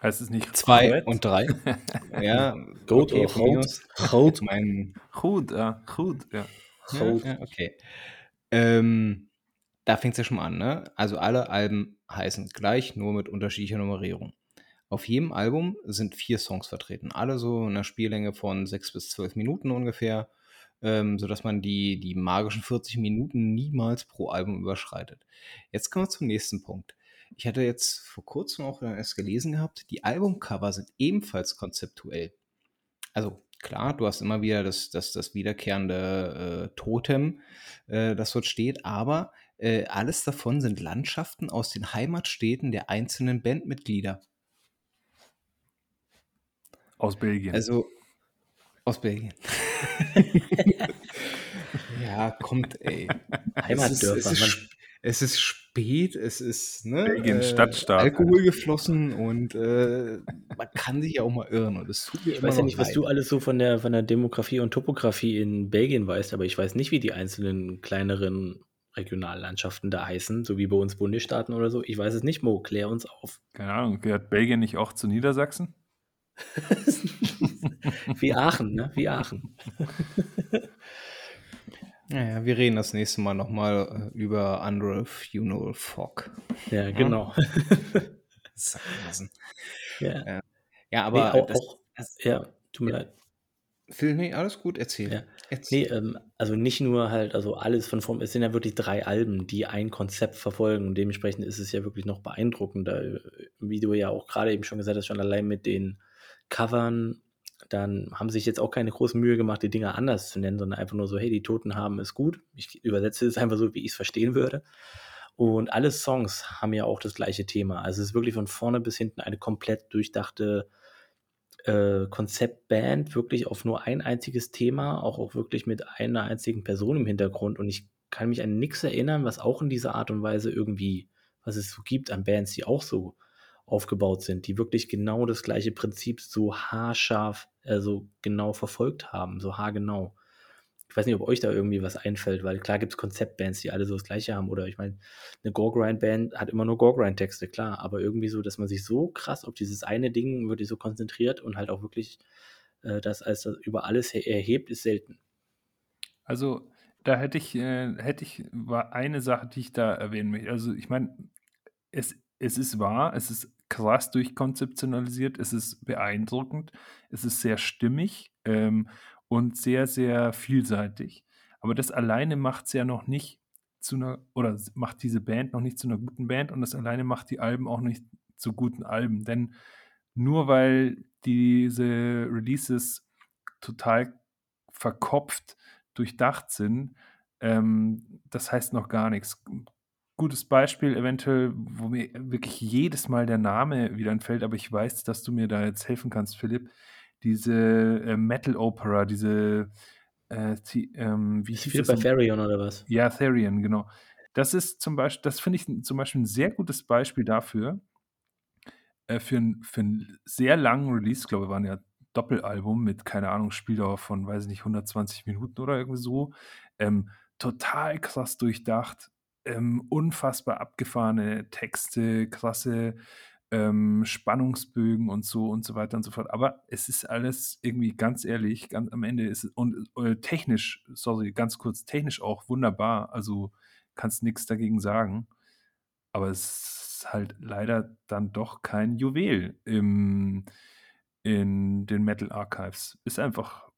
Heißt es nicht Zwei Red? und drei. ja, gut okay, minus. Gut. Mein gut, ja, gut, ja. Gut. Ja, okay. Ähm, da fängt es ja schon an, ne? Also alle Alben heißen gleich, nur mit unterschiedlicher Nummerierung. Auf jedem Album sind vier Songs vertreten, alle so in einer Spiellänge von sechs bis zwölf Minuten ungefähr, ähm, sodass man die, die magischen 40 Minuten niemals pro Album überschreitet. Jetzt kommen wir zum nächsten Punkt. Ich hatte jetzt vor kurzem auch erst gelesen gehabt, die Albumcover sind ebenfalls konzeptuell. Also klar, du hast immer wieder das, das, das wiederkehrende äh, Totem, äh, das dort steht, aber äh, alles davon sind Landschaften aus den Heimatstädten der einzelnen Bandmitglieder. Aus Belgien. Also aus Belgien. ja, kommt, ey. Heimatdörfer. Es ist, es, ist, es ist spät, es ist ne, Belgien, äh, Stadtstaat. Alkohol geflossen und äh, man kann sich ja auch mal irren. Und es tut mir ich weiß ja nicht, leid. was du alles so von der, von der Demografie und Topografie in Belgien weißt, aber ich weiß nicht, wie die einzelnen kleineren Regionallandschaften da heißen, so wie bei uns Bundesstaaten oder so. Ich weiß es nicht, Mo, klär uns auf. Keine Ahnung, gehört Belgien nicht auch zu Niedersachsen? Wie Aachen, ne? Wie Aachen. Naja, wir reden das nächste Mal nochmal äh, über Unreal Funeral Fog. Ja, genau. ja. ja. ja, aber nee, auch, das, auch, ja, tut mir ja. leid. Phil, nee, alles gut, erzähl. Ja. erzähl. Nee, ähm, also nicht nur halt, also alles von vorn, es sind ja wirklich drei Alben, die ein Konzept verfolgen und dementsprechend ist es ja wirklich noch beeindruckender, wie du ja auch gerade eben schon gesagt hast, schon allein mit den Covern, dann haben sich jetzt auch keine große Mühe gemacht, die Dinger anders zu nennen, sondern einfach nur so, hey, die Toten haben es gut. Ich übersetze es einfach so, wie ich es verstehen würde. Und alle Songs haben ja auch das gleiche Thema. Also es ist wirklich von vorne bis hinten eine komplett durchdachte äh, Konzeptband, wirklich auf nur ein einziges Thema, auch, auch wirklich mit einer einzigen Person im Hintergrund. Und ich kann mich an nichts erinnern, was auch in dieser Art und Weise irgendwie, was es so gibt an Bands, die auch so aufgebaut sind, die wirklich genau das gleiche Prinzip so haarscharf, also genau verfolgt haben, so haargenau. Ich weiß nicht, ob euch da irgendwie was einfällt, weil klar gibt es Konzeptbands, die alle so das gleiche haben. Oder ich meine, eine Gore-Grind-Band hat immer nur Gore-Grind-Texte, klar. Aber irgendwie so, dass man sich so krass auf dieses eine Ding wirklich so konzentriert und halt auch wirklich äh, das als das über alles erhebt, ist selten. Also da hätte ich, äh, hätte ich war eine Sache, die ich da erwähnen möchte. Also ich meine, es, es ist wahr, es ist krass durchkonzeptionalisiert, es ist beeindruckend, es ist sehr stimmig ähm, und sehr, sehr vielseitig. Aber das alleine macht es ja noch nicht zu einer, oder macht diese Band noch nicht zu einer guten Band und das alleine macht die Alben auch nicht zu guten Alben. Denn nur weil diese Releases total verkopft durchdacht sind, ähm, das heißt noch gar nichts gutes Beispiel, eventuell, wo mir wirklich jedes Mal der Name wieder entfällt, aber ich weiß, dass du mir da jetzt helfen kannst, Philipp. Diese äh, Metal Opera, diese äh, die, ähm, wie hieß das? bei Therion oder was? Ja, Therion, genau. Das ist zum Beispiel, das finde ich zum Beispiel ein sehr gutes Beispiel dafür, äh, für, ein, für einen sehr langen Release, ich glaube, waren ja Doppelalbum mit, keine Ahnung, Spieldauer von, weiß ich nicht, 120 Minuten oder irgendwie so. Ähm, total krass durchdacht, ähm, unfassbar abgefahrene Texte, krasse ähm, Spannungsbögen und so und so weiter und so fort. Aber es ist alles irgendwie ganz ehrlich, ganz am Ende ist es und äh, technisch, sorry, ganz kurz, technisch auch wunderbar. Also kannst nichts dagegen sagen. Aber es ist halt leider dann doch kein Juwel im, in den Metal Archives. Ist einfach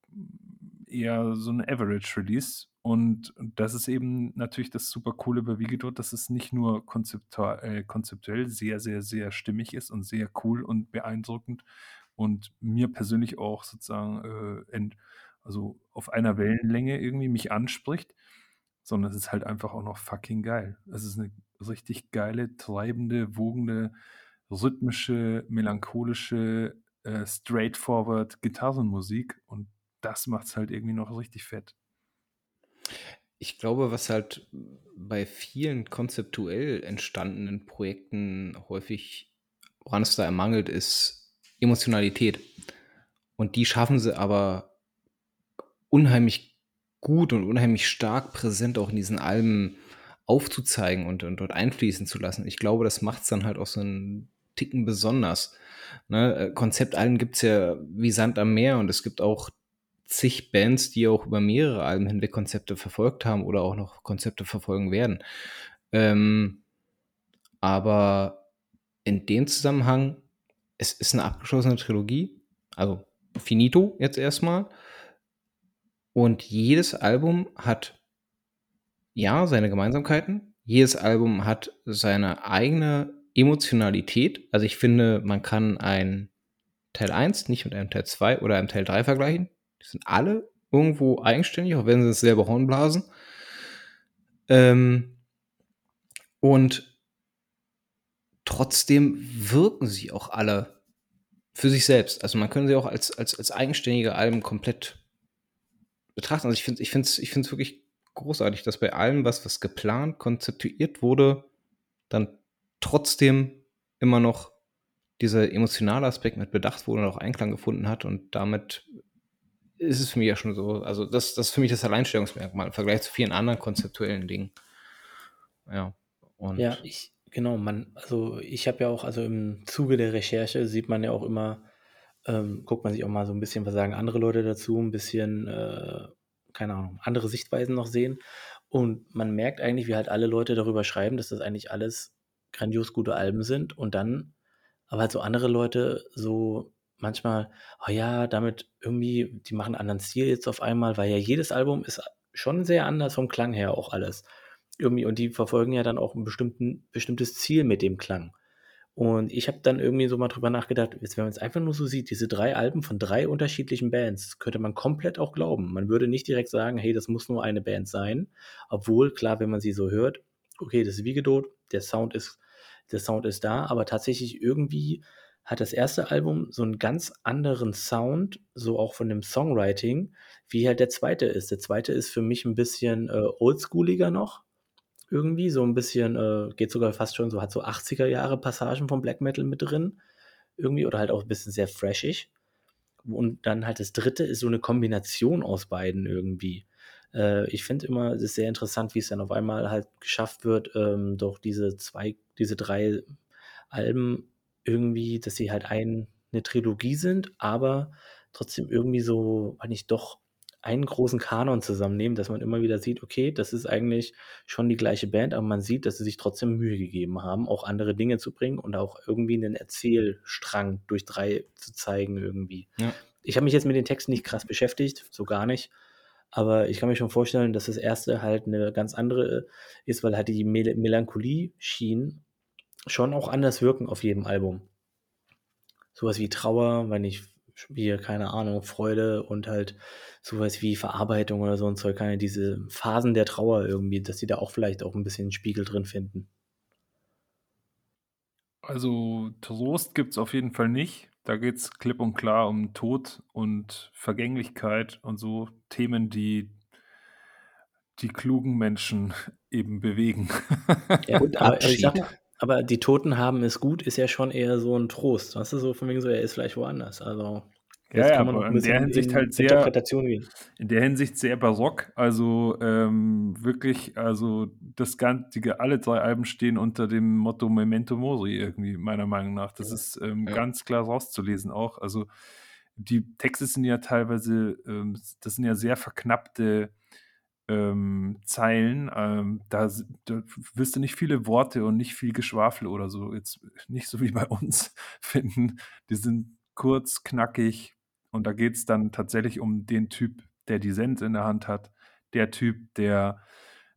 eher so 'n Average-Release. Und das ist eben natürlich das super Coole bei Vigidot, dass es nicht nur konzeptua äh, konzeptuell sehr, sehr, sehr stimmig ist und sehr cool und beeindruckend und mir persönlich auch sozusagen, äh, ent also auf einer Wellenlänge irgendwie mich anspricht, sondern es ist halt einfach auch noch fucking geil. Es ist 'ne richtig geile, treibende, wogende, rhythmische, melancholische, äh, straightforward Gitarrenmusik und das macht's halt irgendwie noch richtig fett. Ich glaube, was halt bei vielen konzeptuell entstandenen Projekten häufig woran es da ermangelt, ist Emotionalität. Und die schaffen sie aber unheimlich gut und unheimlich stark präsent auch in diesen Alben aufzuzeigen und und dort einfließen zu lassen. Ich glaube, das macht's dann halt auch so 'n Ticken besonders, ne? Äh, Konzeptalben gibt's ja wie Sand am Meer und es gibt auch zig Bands, die auch über mehrere Alben hinweg Konzepte verfolgt haben oder auch noch Konzepte verfolgen werden. Ähm, aber in dem Zusammenhang, es ist 'ne abgeschlossene Trilogie, also finito jetzt erst mal. Und jedes Album hat ja, seine Gemeinsamkeiten. Jedes Album hat seine eigene Emotionalität. Also, ich finde, man kann ein Teil 1 nicht mit einem Teil 2 oder einem Teil 3 vergleichen. Die sind alle irgendwo eigenständig, auch wenn sie dasselbe Horn blasen. Ähm und trotzdem wirken sie auch alle für sich selbst. Also, man kann sie auch als als als eigenständige Alben komplett betrachten. Also, ich finde ich es ich es wirklich großartig, dass bei allem, was was geplant, konzeptuiert wurde, dann trotzdem immer noch dieser emotionale Aspekt mit bedacht wurde und auch Einklang gefunden hat und damit ist es für mich ja schon so also, das das ist für mich das Alleinstellungsmerkmal im Vergleich zu vielen anderen konzeptuellen Dingen. Ja, und Ja, ich genau, man also, ich habe ja auch also, im Zuge der Recherche sieht man ja auch immer ähm, guckt man sich auch mal so 'n bisschen, was sagen andere Leute dazu, 'n bisschen, äh, keine Ahnung, andere Sichtweisen noch sehen. Und man merkt eigentlich, wie halt alle Leute darüber schreiben, dass das eigentlich alles grandios gute Alben sind und dann aber halt so andere Leute so manchmal: „Oh ja, damit irgendwie die machen 'n anderen Stil jetzt auf einmal“, weil ja jedes Album ist schon sehr anders vom Klang her auch alles. Irgendwie und die verfolgen ja dann auch 'n bestimmten bestimmtes Ziel mit dem Klang. Und ich habe dann irgendwie so mal drüber nachgedacht, jetzt wenn man's einfach nur so sieht, diese 3 Alben von 3 unterschiedlichen Bands, könnte man komplett auch glauben. Man würde nicht direkt sagen: „Hey, das muss nur eine Band sein.“ Obwohl, klar, wenn man sie so hört, okay, das ist Vigidot, der Sound ist der Sound ist da, aber tatsächlich irgendwie hat das 1. Album so 'n ganz anderen Sound, so auch von dem Songwriting, wie halt der 2. ist. Der 2. ist für mich 'n bisschen, äh, oldschooliger noch irgendwie, so 'n bisschen, äh geht sogar fast schon so hat so 80er Jahre Passagen vom Black Metal mit drin irgendwie oder halt auch 'n bisschen sehr thrashig. Und dann halt das 3. ist so 'ne Kombination aus beiden irgendwie. Äh, ich finde immer, es ist sehr interessant, wie es dann auf einmal halt geschafft wird, ähm, durch diese 2 diese 3 Alben irgendwie, dass sie halt ein 'ne Trilogie sind, aber trotzdem irgendwie so eigentlich doch einen großen Kanon zusammennehmen, dass man immer wieder sieht, okay, das ist eigentlich schon die gleiche Band, aber man sieht, dass sie sich trotzdem Mühe gegeben haben, auch andere Dinge zu bringen und auch irgendwie 'nen Erzählstrang durch 3 zu zeigen irgendwie. Ja. Ich habe mich jetzt mit den Texten nicht krass beschäftigt, so gar nicht. Aber ich kann mir schon vorstellen, dass das 1. halt 'ne ganz andere ist, weil halt die Mel Melancholie-Schienen schon auch anders wirken auf jedem Album. So was wie Trauer, wenn ich spiele, keine Ahnung, Freude und halt so was wie Verarbeitung oder so 'n Zeug, keine diese Phasen der Trauer irgendwie, dass die da auch vielleicht auch 'n bisschen 'n Spiegel drin finden. Also, Trost gibt's auf jeden Fall nicht. Da geht's klipp und klar um Tod und Vergänglichkeit und so Themen, die die klugen Menschen eben bewegen. Ja gut, aber also, ich Abschied. mal aber „Die Toten haben es gut“ ist ja schon eher so 'n Trost, weißt du, so von wegen so, er ist vielleicht woanders. Also, Ja, ja, aber in der Hinsicht in halt sehr in der Hinsicht sehr barock. Also, ähm, wirklich also, das gan die alle 3 Alben stehen unter dem Motto „Memento Mori“ irgendwie meiner Meinung nach. Das Ja, ist, ähm, ja. ganz klar rauszulesen auch. Also, die Texte sind ja teilweise ähm, das sind ja sehr verknappte, ähm, Zeilen. Ähm, da da wirst du nicht viele Worte und nicht viel Geschwafel oder so jetzt nicht so wie bei uns finden. Die sind kurz, knackig und da geht's dann tatsächlich um den Typ, der die Sense in der Hand hat, der Typ, der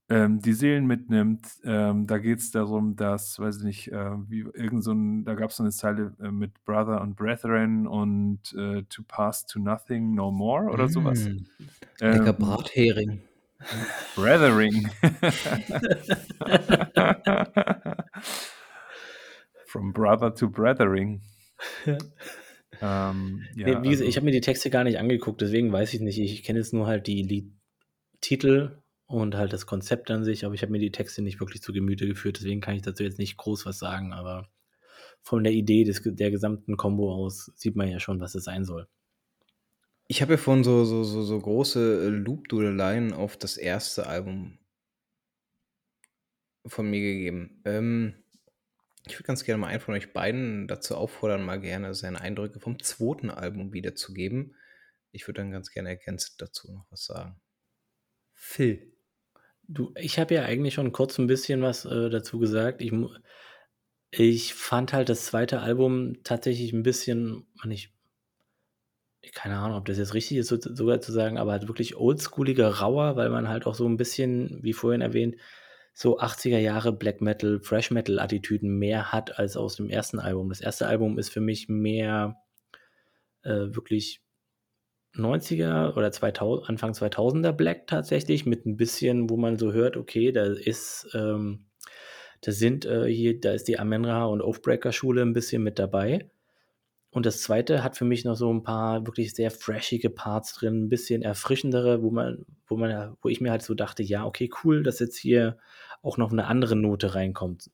ähm, die Seelen mitnimmt. Ähm, da geht es darum, dass, weiß ich nicht, äh, wie irgend so ein, da gab es so eine Zeile äh, mit Brother und Brethren und äh, To Pass to Nothing No More oder sowas. Mm, lecker ähm, Brathering. Brethering. From Brother to Brethering. ähm, ja, nee, also, ich habe mir die Texte gar nicht angeguckt, deswegen weiß ich nicht. Ich kenne jetzt nur halt die Liedtitel und halt das Konzept an sich, aber ich habe mir die Texte nicht wirklich zu Gemüte geführt, deswegen kann ich dazu jetzt nicht groß was sagen, aber von der Idee des, der gesamten Combo aus sieht man ja schon, was es sein soll. Ich habe ja vorhin so, so, so, so große Loop-Dudeleien auf das erste Album von mir gegeben. Ähm, ich würde ganz gerne mal einen von euch beiden dazu auffordern, mal gerne seine Eindrücke vom zweiten Album wiederzugeben. Ich würde dann ganz gerne ergänzend dazu noch was sagen. Phil. Du, ich habe ja eigentlich schon kurz ein bisschen was äh, dazu gesagt. Ich, ich fand halt das zweite Album tatsächlich ein bisschen, ich, keine Ahnung, ob das jetzt richtig ist, so, sogar zu sagen, aber halt wirklich oldschooliger, rauer, weil man halt auch so ein bisschen, wie vorhin erwähnt, so 80er Jahre Black Metal, Fresh Metal Attitüden mehr hat als aus dem ersten Album. Das erste Album ist für mich mehr äh, wirklich 90er oder 2000, Anfang 2000er Black tatsächlich mit ein bisschen, wo man so hört, okay, da ist, ähm, da sind äh, hier, da ist die Amenra und Oathbreaker Schule ein bisschen mit dabei. Und das zweite hat für mich noch so ein paar wirklich sehr freshige Parts drin, ein bisschen erfrischendere, wo man, wo man, wo ich mir halt so dachte, ja, okay, cool, dass jetzt hier auch noch eine andere Note reinkommt.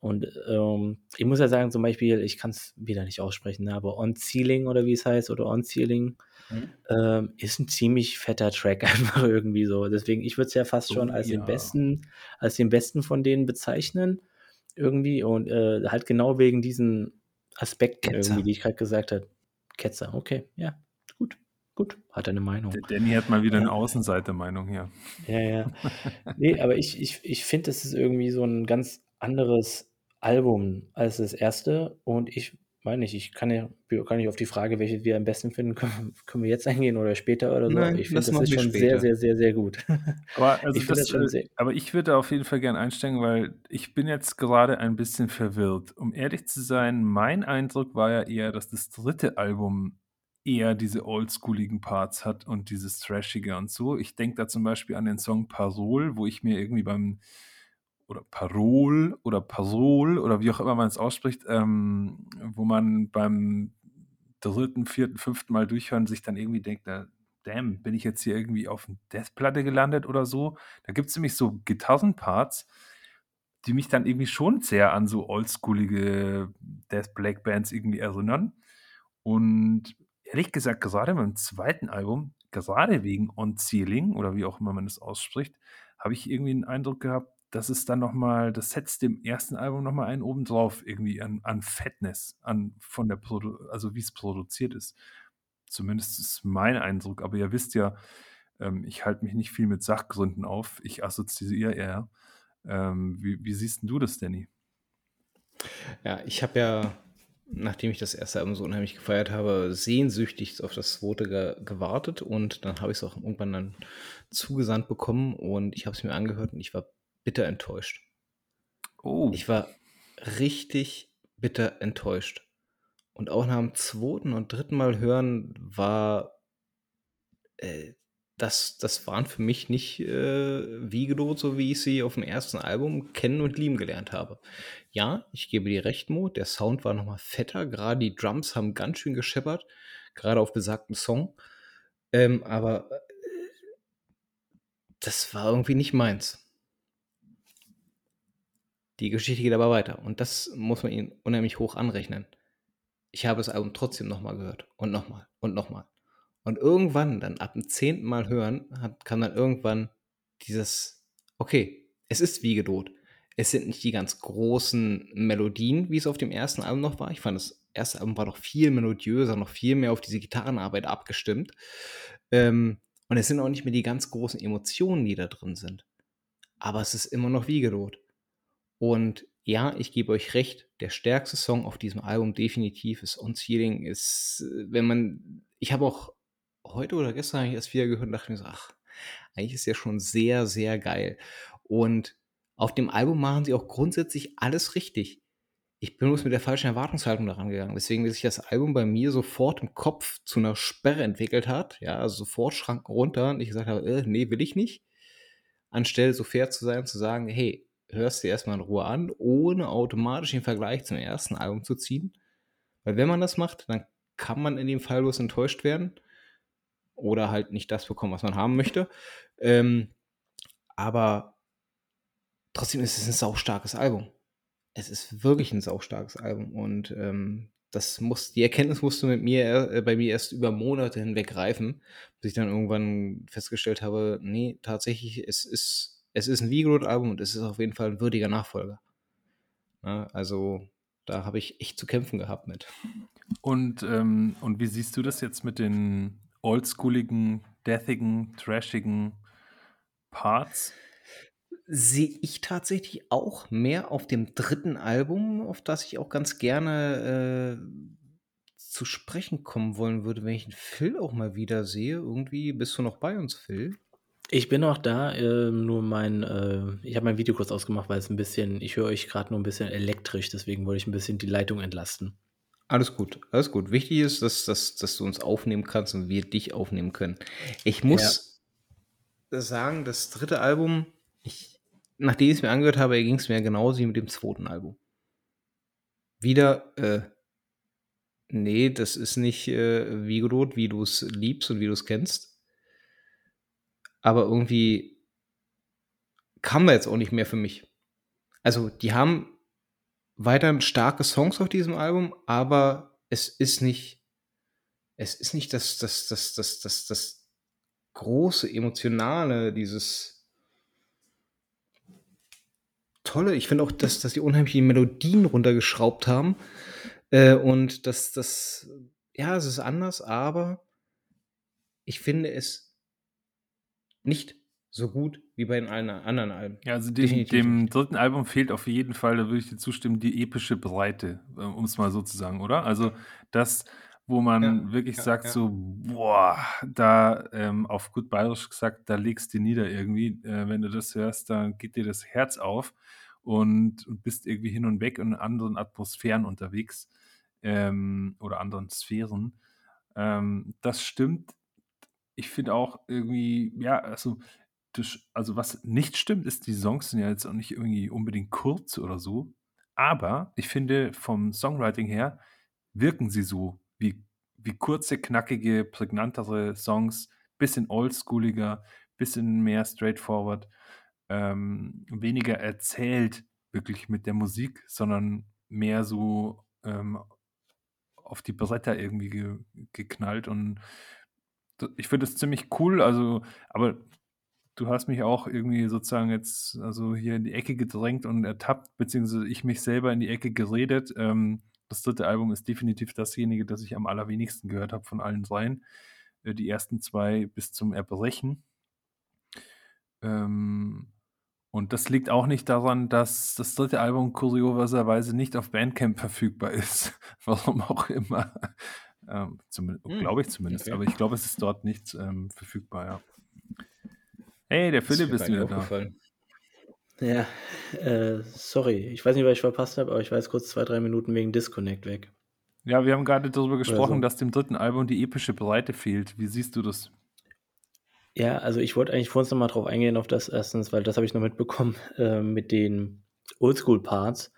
Und ähm, ich muss ja sagen, zum Beispiel, ich kann es wieder nicht aussprechen, ne, aber On Ceiling oder wie es heißt, oder On Ceiling, mhm. ähm, ist ein ziemlich fetter Track einfach irgendwie so. Deswegen, ich würde es ja fast schon als ja. den besten, als den besten von denen bezeichnen. Irgendwie. Und äh, halt genau wegen diesen Aspekten Ketzer. irgendwie, die ich gerade gesagt habe. Ketzer, okay, ja, gut. Gut, hat eine Meinung. Der Danny hat mal wieder eine Außenseite-Meinung hier. Ja, ja. Nee, aber ich, ich, ich finde, das ist irgendwie so ein ganz anderes Album als das erste. Und ich meine nicht, ich kann ja kann nicht auf die Frage, welche wir am besten finden, können, können wir jetzt eingehen oder später oder so. Nein, ich finde, das, das ist schon später. sehr, sehr, sehr, sehr gut. Aber, also ich, das, das sehr, aber ich würde auf jeden Fall gerne einsteigen, weil ich bin jetzt gerade ein bisschen verwirrt. Um ehrlich zu sein, mein Eindruck war ja eher, dass das dritte Album eher diese oldschooligen Parts hat und dieses Trashige und so. Ich denke da zum Beispiel an den Song Parol, wo ich mir irgendwie beim oder Parol oder Parol oder wie auch immer man es ausspricht, ähm, wo man beim dritten, vierten, fünften Mal durchhören sich dann irgendwie denkt, na, damn, bin ich jetzt hier irgendwie auf eine Deathplatte gelandet oder so? Da gibt es nämlich so Gitarrenparts, die mich dann irgendwie schon sehr an so oldschoolige Death Black Bands irgendwie erinnern. Und ehrlich gesagt, gerade beim zweiten Album, gerade wegen On Ceiling oder wie auch immer man das ausspricht, habe ich irgendwie den Eindruck gehabt, das ist dann nochmal, das setzt dem ersten Album nochmal einen obendrauf, irgendwie an, an Fettness, an von der Produ also wie es produziert ist. Zumindest ist mein Eindruck, aber ihr wisst ja, ähm, ich halte mich nicht viel mit Sachgründen auf, ich assoziiere eher. Ähm, wie, wie siehst du das, Danny? Ja, ich habe ja, nachdem ich das erste Album so unheimlich gefeiert habe, sehnsüchtig auf das zweite ge gewartet und dann habe ich es auch irgendwann dann zugesandt bekommen und ich habe es mir angehört und ich war bitter enttäuscht. Oh. Ich war richtig bitter enttäuscht. Und auch nach dem zweiten und dritten Mal hören war äh, das, das waren für mich nicht äh, Wiegedot, so wie ich sie auf dem ersten Album kennen und lieben gelernt habe. Ja, ich gebe dir recht, Mo, der Sound war nochmal fetter, gerade die Drums haben ganz schön gescheppert, gerade auf besagten Song. Ähm, aber äh, das war irgendwie nicht meins. Die Geschichte geht aber weiter und das muss man ihnen unheimlich hoch anrechnen. Ich habe das Album trotzdem nochmal gehört und nochmal und nochmal. Und irgendwann, dann ab dem zehnten Mal hören, hat, kam dann irgendwann dieses, okay, es ist wie gedroht. Es sind nicht die ganz großen Melodien, wie es auf dem ersten Album noch war. Ich fand, das erste Album war noch viel melodiöser, noch viel mehr auf diese Gitarrenarbeit abgestimmt. Ähm, und es sind auch nicht mehr die ganz großen Emotionen, die da drin sind. Aber es ist immer noch wie gedroht. Und ja, ich gebe euch recht, der stärkste Song auf diesem Album definitiv ist On Ceiling. Ist, wenn man, ich habe auch heute oder gestern habe ich erst wieder gehört und dachte mir so: „Ach, eigentlich ist ja schon sehr, sehr geil.“ Und auf dem Album machen sie auch grundsätzlich alles richtig. Ich bin bloß mit der falschen Erwartungshaltung da rangegangen, weswegen sich das Album bei mir sofort im Kopf zu 'ner Sperre entwickelt hat, ja, also sofort Schranken runter und ich gesagt habe: „Äh, ne, will ich nicht.“ Anstelle so fair zu sein zu sagen: „Hey, hör's dir erst mal in Ruhe an“, ohne automatisch den Vergleich zum ersten Album zu ziehen. Weil wenn man das macht, dann kann man in dem Fall bloß enttäuscht werden oder halt nicht das bekommen, was man haben möchte. Ähm, aber trotzdem ist es 'n saustarkes Album. Es ist wirklich 'n saustarkes Album und, ähm, das muss die Erkenntnis musste mit mir äh, bei mir erst über Monate hinweg reifen, bis ich dann irgendwann festgestellt habe: „Ne, tatsächlich, es ist es ist 'n Album und es ist auf jeden Fall 'n würdiger Nachfolger.“ Ne, also, da habe ich echt zu kämpfen gehabt mit. Und, ähm und wie siehst du das jetzt mit den oldschooligen, deathigen, trashigen Parts? Sehe ich tatsächlich auch mehr auf dem 3. Album, auf das ich auch ganz gerne, äh, zu sprechen kommen wollen würde, wenn ich 'n Phil auch mal wieder sehe. Irgendwie bist du noch bei uns, Phil? Ich bin noch da, ähm, nur mein äh, ich habe mein Video kurz ausgemacht, weil es 'n bisschen ich höre euch grad nur 'n bisschen elektrisch, deswegen wollte ich 'n bisschen die Leitung entlasten. Alles gut, alles gut. Wichtig ist, dass dass dass du uns aufnehmen kannst und wir dich aufnehmen können. Ich muss sagen, das 3. Album, ich nachdem ich's mir angehört habe, ging's mir genauso wie mit dem 2. Album. Wieder, äh ne, das ist nicht, äh, wie du's liebst und wie du's kennst. Aber irgendwie kam da jetzt auch nicht mehr für mich. Also, die haben weiterhin starke Songs auf diesem Album, aber es ist nicht es ist nicht das das das das das das große Emotionale, dieses Tolle. Ich finde auch, dass dass die unheimlich die Melodien runtergeschraubt haben, äh, und das das ja, es ist anders, aber ich finde es nicht so gut wie bei den allen anderen Alben. Ja, also dem dem. 3. Album fehlt auf jeden Fall, da würde ich dir zustimmen, die epische Breite, äh, um's mal so zu sagen, oder? Also, das, wo man Ja, wirklich ja, sagt ja. so: „Boah, da“ ähm, auf gut bayerisch gesagt, da legst du nieder irgendwie. Äh, wenn du das hörst, dann geht dir das Herz auf und und bist irgendwie hin und weg in anderen Atmosphären unterwegs, ähm, oder anderen Sphären. Ähm, das stimmt. Ich finde auch irgendwie ja, also, das also, was nicht stimmt, ist, die Songs sind ja jetzt auch nicht irgendwie unbedingt kurz oder so, aber ich finde, vom Songwriting her wirken sie so wie wie kurze, knackige, prägnantere Songs, bisschen oldschooliger, bisschen mehr straightforward, ähm, weniger erzählt wirklich mit der Musik, sondern mehr so, ähm, auf die Bretter irgendwie ge geknallt und ich finde das ziemlich cool, also aber du hast mich auch irgendwie sozusagen jetzt also, hier in die Ecke gedrängt und ertappt, beziehungsweise ich mich selber in die Ecke geredet. Ähm, das 3. Album ist definitiv dasjenige, das ich am allerwenigsten gehört habe von allen dreien. Äh, die ersten 2 bis zum Erbrechen. Ähm, und das liegt auch nicht daran, dass das 3. Album kurioserweise nicht auf Bandcamp verfügbar ist, warum auch immer. Ähm, Hm, glaube ich zumindest, okay. aber ich glaube, es ist dort nicht, ähm, verfügbar, ja. Hey, der ist Philipp mir ist nicht wieder da. Ja, äh, sorry. Ich weiß nicht, was ich verpasst habe, aber ich war jetzt kurz 2, 3 Minuten wegen Disconnect weg. Ja, wir haben grade darüber gesprochen, so. dass dem 3. Album die epische Breite fehlt. Wie siehst du das? Ja, also, ich wollte eigentlich vor uns noch mal drauf eingehen auf das erstens, weil das habe ich noch mitbekommen, äh, mit den Oldschool-Parts.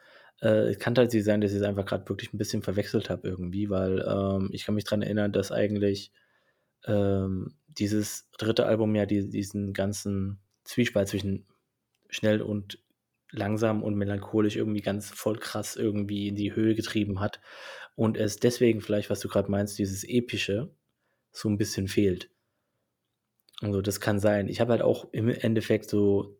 Äh, kann tatsächlich sein, dass ich's einfach grad wirklich 'n bisschen verwechselt habe irgendwie, weil, ähm, ich kann mich dran erinnern, dass eigentlich, ähm, dieses 3. Album ja die diesen ganzen Zwiespalt zwischen schnell und langsam und melancholisch irgendwie ganz voll krass irgendwie in die Höhe getrieben hat und es deswegen vielleicht, was du grad meinst, dieses Epische so 'n bisschen fehlt. Also, das kann sein. Ich habe halt auch im Endeffekt so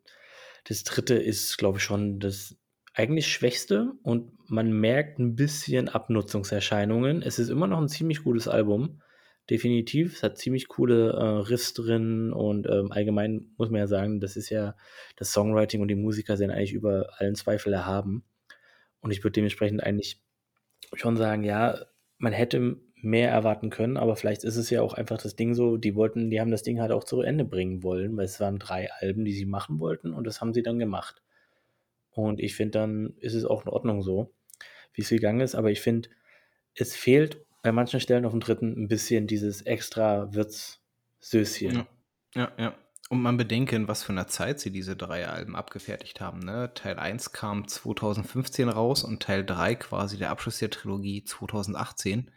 das 3. ist, glaube ich, schon das eigentlich Schwächste und man merkt 'n bisschen Abnutzungserscheinungen. Es ist immer noch 'n ziemlich gutes Album, definitiv. Es hat ziemlich coole, äh, Riffs drin und, ähm, allgemein muss man ja sagen, das ist ja das Songwriting und die Musiker sind eigentlich über allen Zweifel erhaben. Und ich würde dementsprechend eigentlich schon sagen, ja, man hätte mehr erwarten können, aber vielleicht ist es ja auch einfach das Ding so, die wollten, die haben das Ding halt auch zu Ende bringen wollen, weil es waren drei Alben, die sie machen wollten und das haben sie dann gemacht. Und ich finde, dann ist es auch in Ordnung so, wie es gegangen ist, aber ich finde, es fehlt bei manchen Stellen auf dem dritten ein bisschen dieses extra Würzsöschen. Ja, ja, ja. Und man bedenke, in was für einer Zeit sie diese drei Alben abgefertigt haben. Ne? Teil 1 kam 2015 raus und Teil 3 quasi der Abschluss der Trilogie 2018.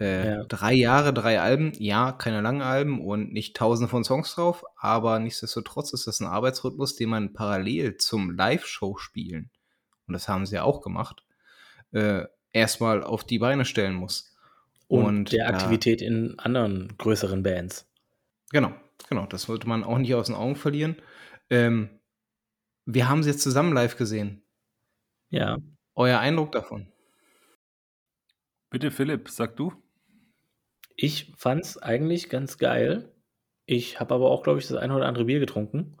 Äh, ja. Drei Jahre, drei Alben, ja, keine langen Alben und nicht tausende von Songs drauf, aber nichtsdestotrotz ist das ein Arbeitsrhythmus, den man parallel zum Live-Show spielen, und das haben sie ja auch gemacht, äh, erstmal auf die Beine stellen muss. Und, und der Aktivität äh, in anderen größeren Bands. Genau, genau, das sollte man auch nicht aus den Augen verlieren. Ähm, wir haben sie jetzt zusammen live gesehen. Ja. Euer Eindruck davon? Bitte, Philipp, sag du. Ich fand es eigentlich ganz geil. Ich habe aber auch, glaube ich, das eine oder andere Bier getrunken.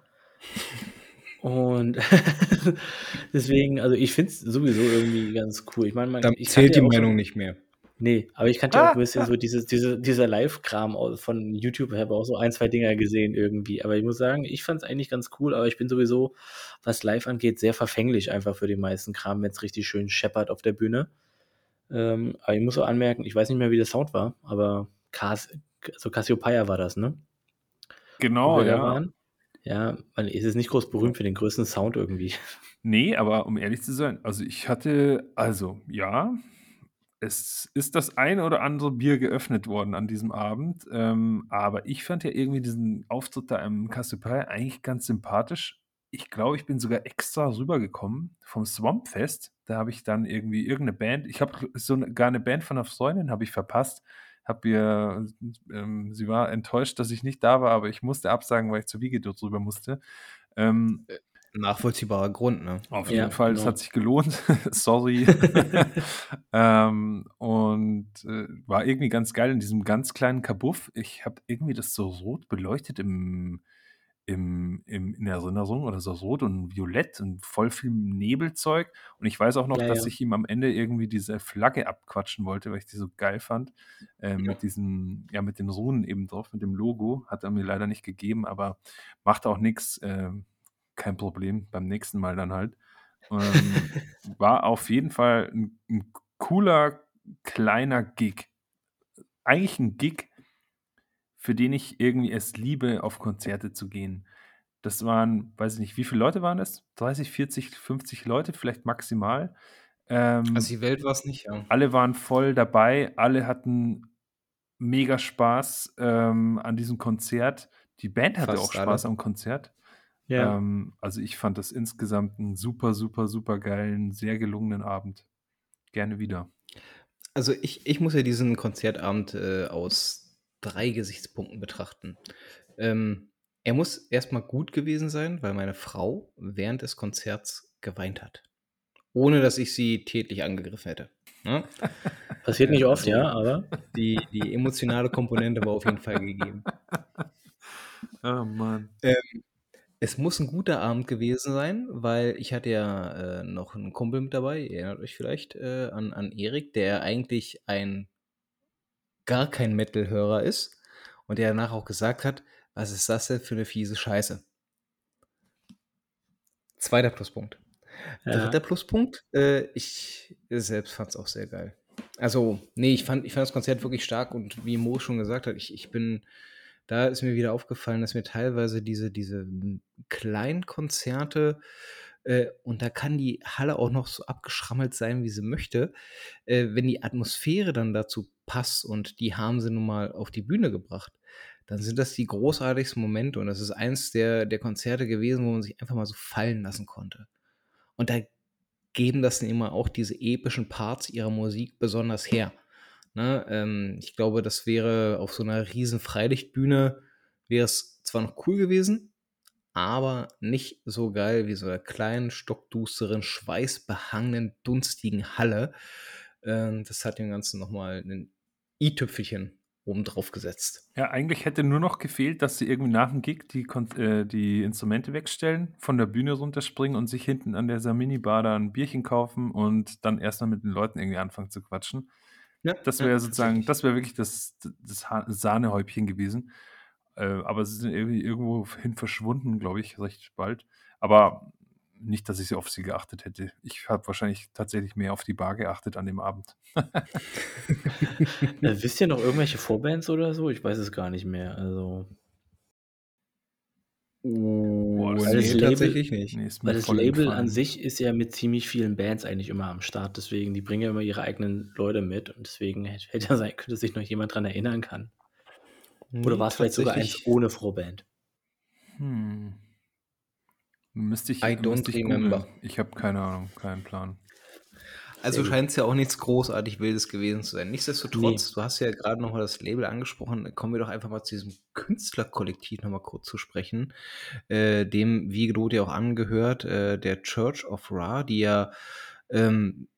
Und deswegen, also ich finde es sowieso irgendwie ganz cool. Ich meine, man Dann zählt die Meinung nicht mehr. Nee, aber ich kannte ja auch ein bisschen so dieses, diese, dieser Live-Kram von YouTube. Ich habe auch so ein, zwei Dinger gesehen irgendwie. Aber ich muss sagen, ich fand es eigentlich ganz cool. Aber ich bin sowieso, was Live angeht, sehr verfänglich einfach für den meisten Kram, wenn es richtig schön scheppert auf der Bühne. Ähm, aber ich muss auch anmerken, ich weiß nicht mehr, wie der Sound war, aber Cas also Cassiopeia war das, ne? Genau, ja. Ja, man ist es nicht groß berühmt für den größten Sound irgendwie. Nee, aber um ehrlich zu sein, also ich hatte, also ja, es ist das eine oder andere Bier geöffnet worden an diesem Abend, ähm, aber ich fand ja irgendwie diesen Auftritt da im Cassiopeia eigentlich ganz sympathisch. Ich glaube, ich bin sogar extra rübergekommen vom Swampfest. Da habe ich dann irgendwie irgendeine Band, ich habe sogar eine Band von einer Freundin habe ich verpasst. Habe ihr, ähm, sie war enttäuscht, dass ich nicht da war, aber ich musste absagen, weil ich zur Wiege dort drüber musste. Ähm, äh, Nachvollziehbarer Grund, ne? Auf jeden ja, Fall, es genau. hat sich gelohnt. Sorry. ähm, und äh, war irgendwie ganz geil in diesem ganz kleinen Kabuff. Ich habe irgendwie das so rot beleuchtet im, im, im, in Erinnerung oder so rot und violett und voll viel Nebelzeug. Und ich weiß auch noch, ja, dass ja. ich ihm am Ende irgendwie diese Flagge abquatschen wollte, weil ich die so geil fand. Äh, ja. Mit diesem, ja, mit den Runen eben drauf, mit dem Logo. Hat er mir leider nicht gegeben, aber macht auch nichts. Äh, kein Problem. Beim nächsten Mal dann halt. Ähm, war auf jeden Fall ein, ein cooler, kleiner Gig. Eigentlich ein Gig, für den ich irgendwie es liebe, auf Konzerte zu gehen. Das waren, weiß ich nicht, wie viele Leute waren es? 30, 40, 50 Leute, vielleicht maximal. Ähm, also die Welt war es nicht, ja. Alle waren voll dabei, alle hatten mega Spaß ähm, an diesem Konzert. Die Band hatte Fast auch Spaß alle. am Konzert. Ja. Ähm, also ich fand das insgesamt einen super, super, super geilen, sehr gelungenen Abend. Gerne wieder. Also ich, ich muss ja diesen Konzertabend äh, aus drei Gesichtspunkten betrachten. Ähm, er muss erstmal gut gewesen sein, weil meine Frau während des Konzerts geweint hat. Ohne dass ich sie tätlich angegriffen hätte. Ja? Passiert nicht oft, also, ja, aber. Die, die emotionale Komponente war auf jeden Fall gegeben. Oh Mann. Ähm, es muss ein guter Abend gewesen sein, weil ich hatte ja äh, noch einen Kumpel mit dabei, ihr erinnert euch vielleicht äh, an, an Erik, der eigentlich ein gar kein Metal-Hörer ist und der danach auch gesagt hat, was ist das denn für eine fiese Scheiße? Zweiter Pluspunkt. Ja. Dritter Pluspunkt, äh, ich selbst fand es auch sehr geil. Also, nee, ich fand, ich fand das Konzert wirklich stark und wie Mo schon gesagt hat, ich, ich bin, da ist mir wieder aufgefallen, dass mir teilweise diese, diese kleinen Konzerte äh, und da kann die Halle auch noch so abgeschrammelt sein, wie sie möchte. Äh, wenn die Atmosphäre dann dazu passt und die haben sie nun mal auf die Bühne gebracht, dann sind das die großartigsten Momente und das ist eins der, der Konzerte gewesen, wo man sich einfach mal so fallen lassen konnte. Und da geben das dann immer auch diese epischen Parts ihrer Musik besonders her. Ne? Ähm, ich glaube, das wäre auf so einer riesen Freilichtbühne, wäre es zwar noch cool gewesen, aber nicht so geil wie so einer kleinen, stockdusteren, schweißbehangenen, dunstigen Halle. Ähm, das hat dem Ganzen nochmal ein i-Tüpfelchen oben drauf gesetzt. Ja, eigentlich hätte nur noch gefehlt, dass sie irgendwie nach dem Gig die, äh, die Instrumente wegstellen, von der Bühne runterspringen und sich hinten an der Samini-Bar da ein Bierchen kaufen und dann erstmal mit den Leuten irgendwie anfangen zu quatschen. Ja, das wäre ja, sozusagen, das wäre wirklich das, das Sahnehäubchen gewesen. Äh, aber sie sind irgendwie irgendwo hin verschwunden, glaube ich, recht bald. Aber nicht, dass ich sie auf sie geachtet hätte. Ich habe wahrscheinlich tatsächlich mehr auf die Bar geachtet an dem Abend. äh, wisst ihr noch irgendwelche Vorbands oder so? Ich weiß es gar nicht mehr. Also. Oh, das nee, Label, tatsächlich nicht. Nee, weil das Label an sich ist ja mit ziemlich vielen Bands eigentlich immer am Start. Deswegen, die bringen ja immer ihre eigenen Leute mit. Und deswegen hätte ja sein, könnte sich noch jemand dran erinnern kann. Oder war es vielleicht sogar eins ohne Vorband? Hm. Müsste ich, I don't müsste ich remember. Ich habe keine Ahnung, keinen Plan. Also scheint es ja auch nichts großartig Wildes gewesen zu sein. Nichtsdestotrotz, nee. du hast ja gerade noch mal das Label angesprochen, kommen wir doch einfach mal zu diesem Künstlerkollektiv noch mal kurz zu sprechen, äh, dem, wie Gedot ja auch angehört, äh, der Church of Ra, die ja ähm,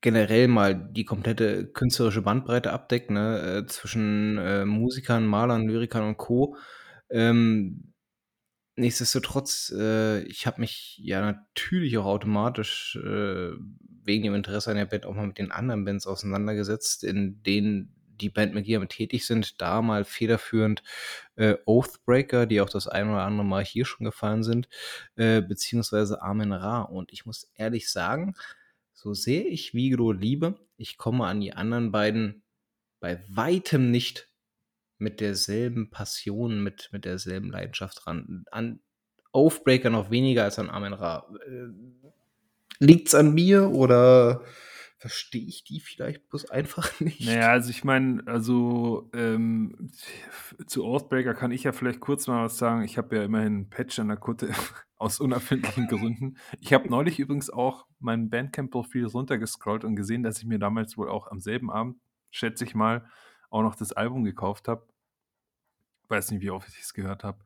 generell mal die komplette künstlerische Bandbreite abdeckt, ne, äh, zwischen äh, Musikern, Malern, Lyrikern und Co. Ähm, nichtsdestotrotz, äh, ich habe mich ja natürlich auch automatisch äh, wegen dem Interesse an der Band auch mal mit den anderen Bands auseinandergesetzt, in denen die Band mit Bandmitglieder tätig sind, da mal federführend äh, Oathbreaker, die auch das ein oder andere Mal hier schon gefallen sind, äh, beziehungsweise Amen Ra. Und ich muss ehrlich sagen, so sehr ich Vigro liebe, ich komme an die anderen beiden bei weitem nicht mit derselben Passion, mit, mit derselben Leidenschaft ran. An Oathbreaker noch weniger als an Amen Ra. Äh, liegt's an mir oder verstehe ich die vielleicht bloß einfach nicht? Naja, also ich meine, also ähm, zu Oathbreaker kann ich ja vielleicht kurz mal was sagen. Ich habe ja immerhin einen Patch an der Kutte aus unerfindlichen Gründen. Ich habe neulich übrigens auch mein Bandcamp-Profil runtergescrollt und gesehen, dass ich mir damals wohl auch am selben Abend, schätze ich mal, auch noch das Album gekauft habe. Weiß nicht, wie oft ich es gehört habe.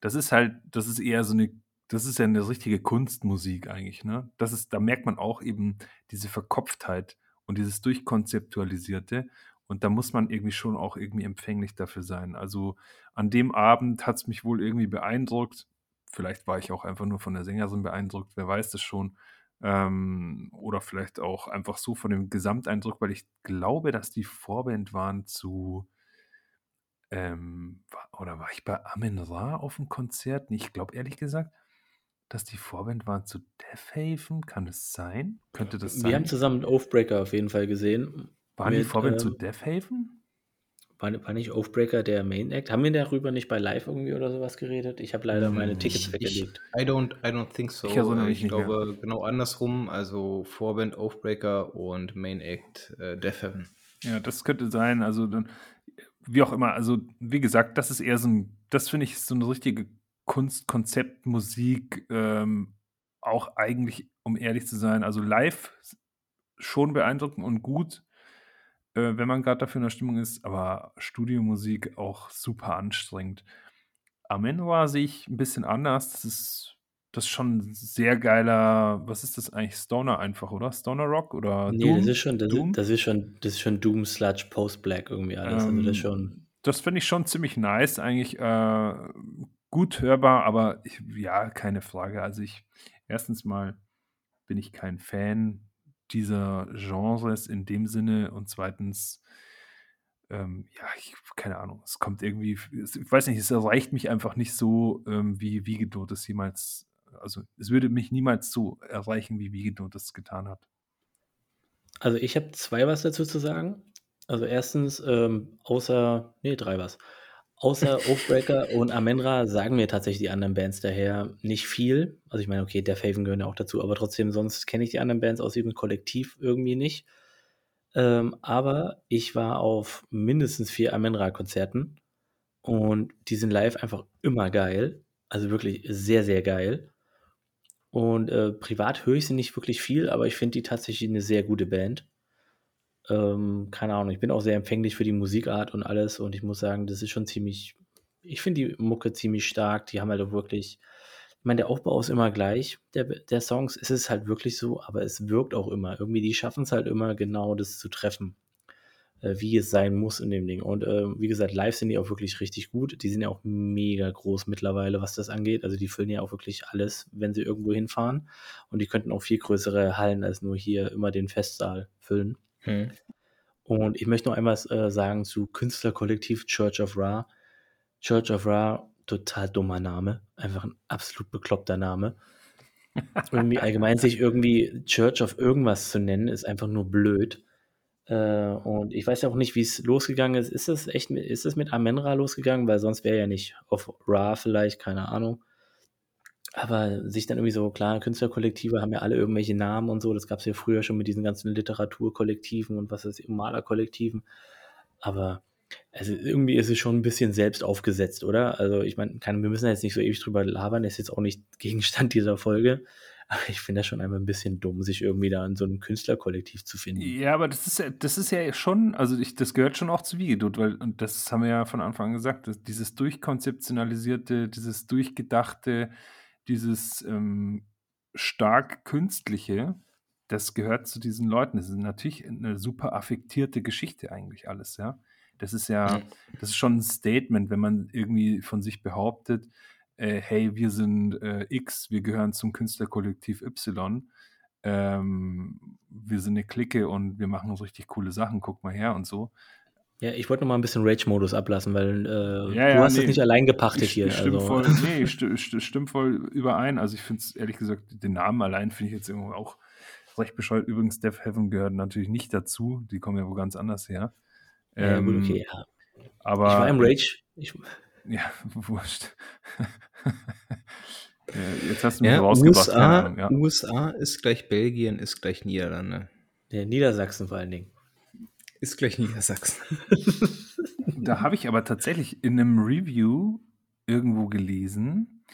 Das ist halt, das ist eher so eine das ist ja eine richtige Kunstmusik eigentlich, ne? Das ist da merkt man auch eben diese Verkopftheit und dieses Durchkonzeptualisierte und da muss man irgendwie schon auch irgendwie empfänglich dafür sein. Also, an dem Abend hat es mich wohl irgendwie beeindruckt. Vielleicht war ich auch einfach nur von der Sängerin beeindruckt, wer weiß das schon. Ähm, oder vielleicht auch einfach so von dem Gesamteindruck, weil ich glaube, dass die Vorband waren zu ähm, oder war ich bei Amen Ra auf dem Konzert? ich glaube ehrlich gesagt dass die Vorband war zu Death Haven? Kann es sein? Könnte das sein? Wir haben zusammen Oathbreaker auf jeden Fall gesehen. Waren mit, die Vorband ähm, zu Death Haven? War, war, nicht Oathbreaker der Main Act? Haben wir darüber nicht bei Live irgendwie oder sowas geredet? Ich habe leider meine hm, Tickets weggelegt. I don't, I don't think so. Ich, also ich glaube mehr. genau andersrum. Also Vorband Oathbreaker und Main Act äh, Death Heaven. Ja, das könnte sein. Also dann, wie auch immer. Also wie gesagt, das ist eher so ein, das finde ich so eine richtige Kunst, Konzept, Musik, ähm, auch eigentlich, um ehrlich zu sein, also live schon beeindruckend und gut, äh, wenn man gerade dafür in der Stimmung ist, aber Studiomusik auch super anstrengend. Amenra sehe ich ein bisschen anders. Das ist das ist schon sehr geiler, was ist das eigentlich? Stoner einfach, oder? Stoner Rock oder nee, Doom? das ist schon, das, Doom? Ist, das ist schon, das ist schon Doom Sludge Post Black irgendwie alles. Ähm, also das schon. Das finde ich schon ziemlich nice eigentlich. Äh, gut hörbar, aber ich, ja, keine Frage. Also ich, erstens mal bin ich kein Fan dieser Genres in dem Sinne und zweitens, ähm, ja, ich, keine Ahnung, es kommt irgendwie, ich weiß nicht, es erreicht mich einfach nicht so, ähm, wie Wiegedot es jemals, also es würde mich niemals so erreichen, wie Wiegedot es getan hat. Also ich habe zwei was dazu zu sagen. Also erstens, ähm, außer, nee, drei was. Außer Oathbreaker und Amenra sagen mir tatsächlich die anderen Bands daher nicht viel. Also ich meine, okay, der Faven gehören ja auch dazu, aber trotzdem, sonst kenne ich die anderen Bands aus ihrem Kollektiv irgendwie nicht. Ähm, aber ich war auf mindestens vier Amenra-Konzerten und die sind live einfach immer geil. Also wirklich sehr, sehr geil. Und äh, privat höre ich sie nicht wirklich viel, aber ich finde die tatsächlich eine sehr gute Band. Ähm, keine Ahnung, ich bin auch sehr empfänglich für die Musikart und alles und ich muss sagen, das ist schon ziemlich, ich finde die Mucke ziemlich stark. Die haben halt auch wirklich, ich meine, der Aufbau ist immer gleich, der, der Songs, es ist halt wirklich so, aber es wirkt auch immer. Irgendwie, die schaffen es halt immer genau, das zu treffen, äh, wie es sein muss in dem Ding. Und äh, wie gesagt, live sind die auch wirklich richtig gut. Die sind ja auch mega groß mittlerweile, was das angeht. Also die füllen ja auch wirklich alles, wenn sie irgendwo hinfahren. Und die könnten auch viel größere Hallen als nur hier immer den Festsaal füllen. Hm. Und ich möchte noch einmal äh, sagen zu Künstlerkollektiv Church of Ra. Church of Ra, total dummer Name. Einfach ein absolut bekloppter Name. irgendwie allgemein sich irgendwie Church of irgendwas zu nennen, ist einfach nur blöd. Äh, und ich weiß ja auch nicht, wie es losgegangen ist. Ist es echt ist es mit Amenra losgegangen? Weil sonst wäre ja nicht auf Ra vielleicht, keine Ahnung. Aber sich dann irgendwie so, klar, Künstlerkollektive haben ja alle irgendwelche Namen und so. Das gab es ja früher schon mit diesen ganzen Literaturkollektiven und was weiß ich, Malerkollektiven. Aber also irgendwie ist es schon ein bisschen selbst aufgesetzt, oder? Also ich meine, wir müssen jetzt nicht so ewig drüber labern, das ist jetzt auch nicht Gegenstand dieser Folge. Aber ich finde das schon einmal ein bisschen dumm, sich irgendwie da in so einem Künstlerkollektiv zu finden. Ja, aber das ist das ist ja schon, also ich, das gehört schon auch zu Wiegedut, weil, und das haben wir ja von Anfang an gesagt, dieses durchkonzeptionalisierte, dieses durchgedachte, dieses ähm, stark künstliche, das gehört zu diesen Leuten. Das ist natürlich eine super affektierte Geschichte eigentlich alles, ja. Das ist ja, das ist schon ein Statement, wenn man irgendwie von sich behauptet, äh, hey, wir sind äh, X, wir gehören zum Künstlerkollektiv Y, ähm, wir sind eine Clique und wir machen uns richtig coole Sachen, guck mal her und so. Ja, ich wollte noch mal ein bisschen Rage-Modus ablassen, weil äh, ja, ja, du hast nee, das nicht allein gepachtet hier. Stimmt also. voll, nee, st st stimmt voll überein. Also ich finde es ehrlich gesagt, den Namen allein finde ich jetzt irgendwo auch recht bescheuert. Übrigens, Death Heaven gehört natürlich nicht dazu. Die kommen ja wo ganz anders her. Ja, ähm, gut, okay, ja. Aber, ich war im Rage. Ich, ja, wurscht. ja, jetzt hast du mich ja, rausgebracht. USA, Ahnung, ja. USA ist gleich Belgien, ist gleich Niederlande. Ja, Niedersachsen vor allen Dingen. Ist gleich Niedersachsen. da habe ich aber tatsächlich in einem Review irgendwo gelesen,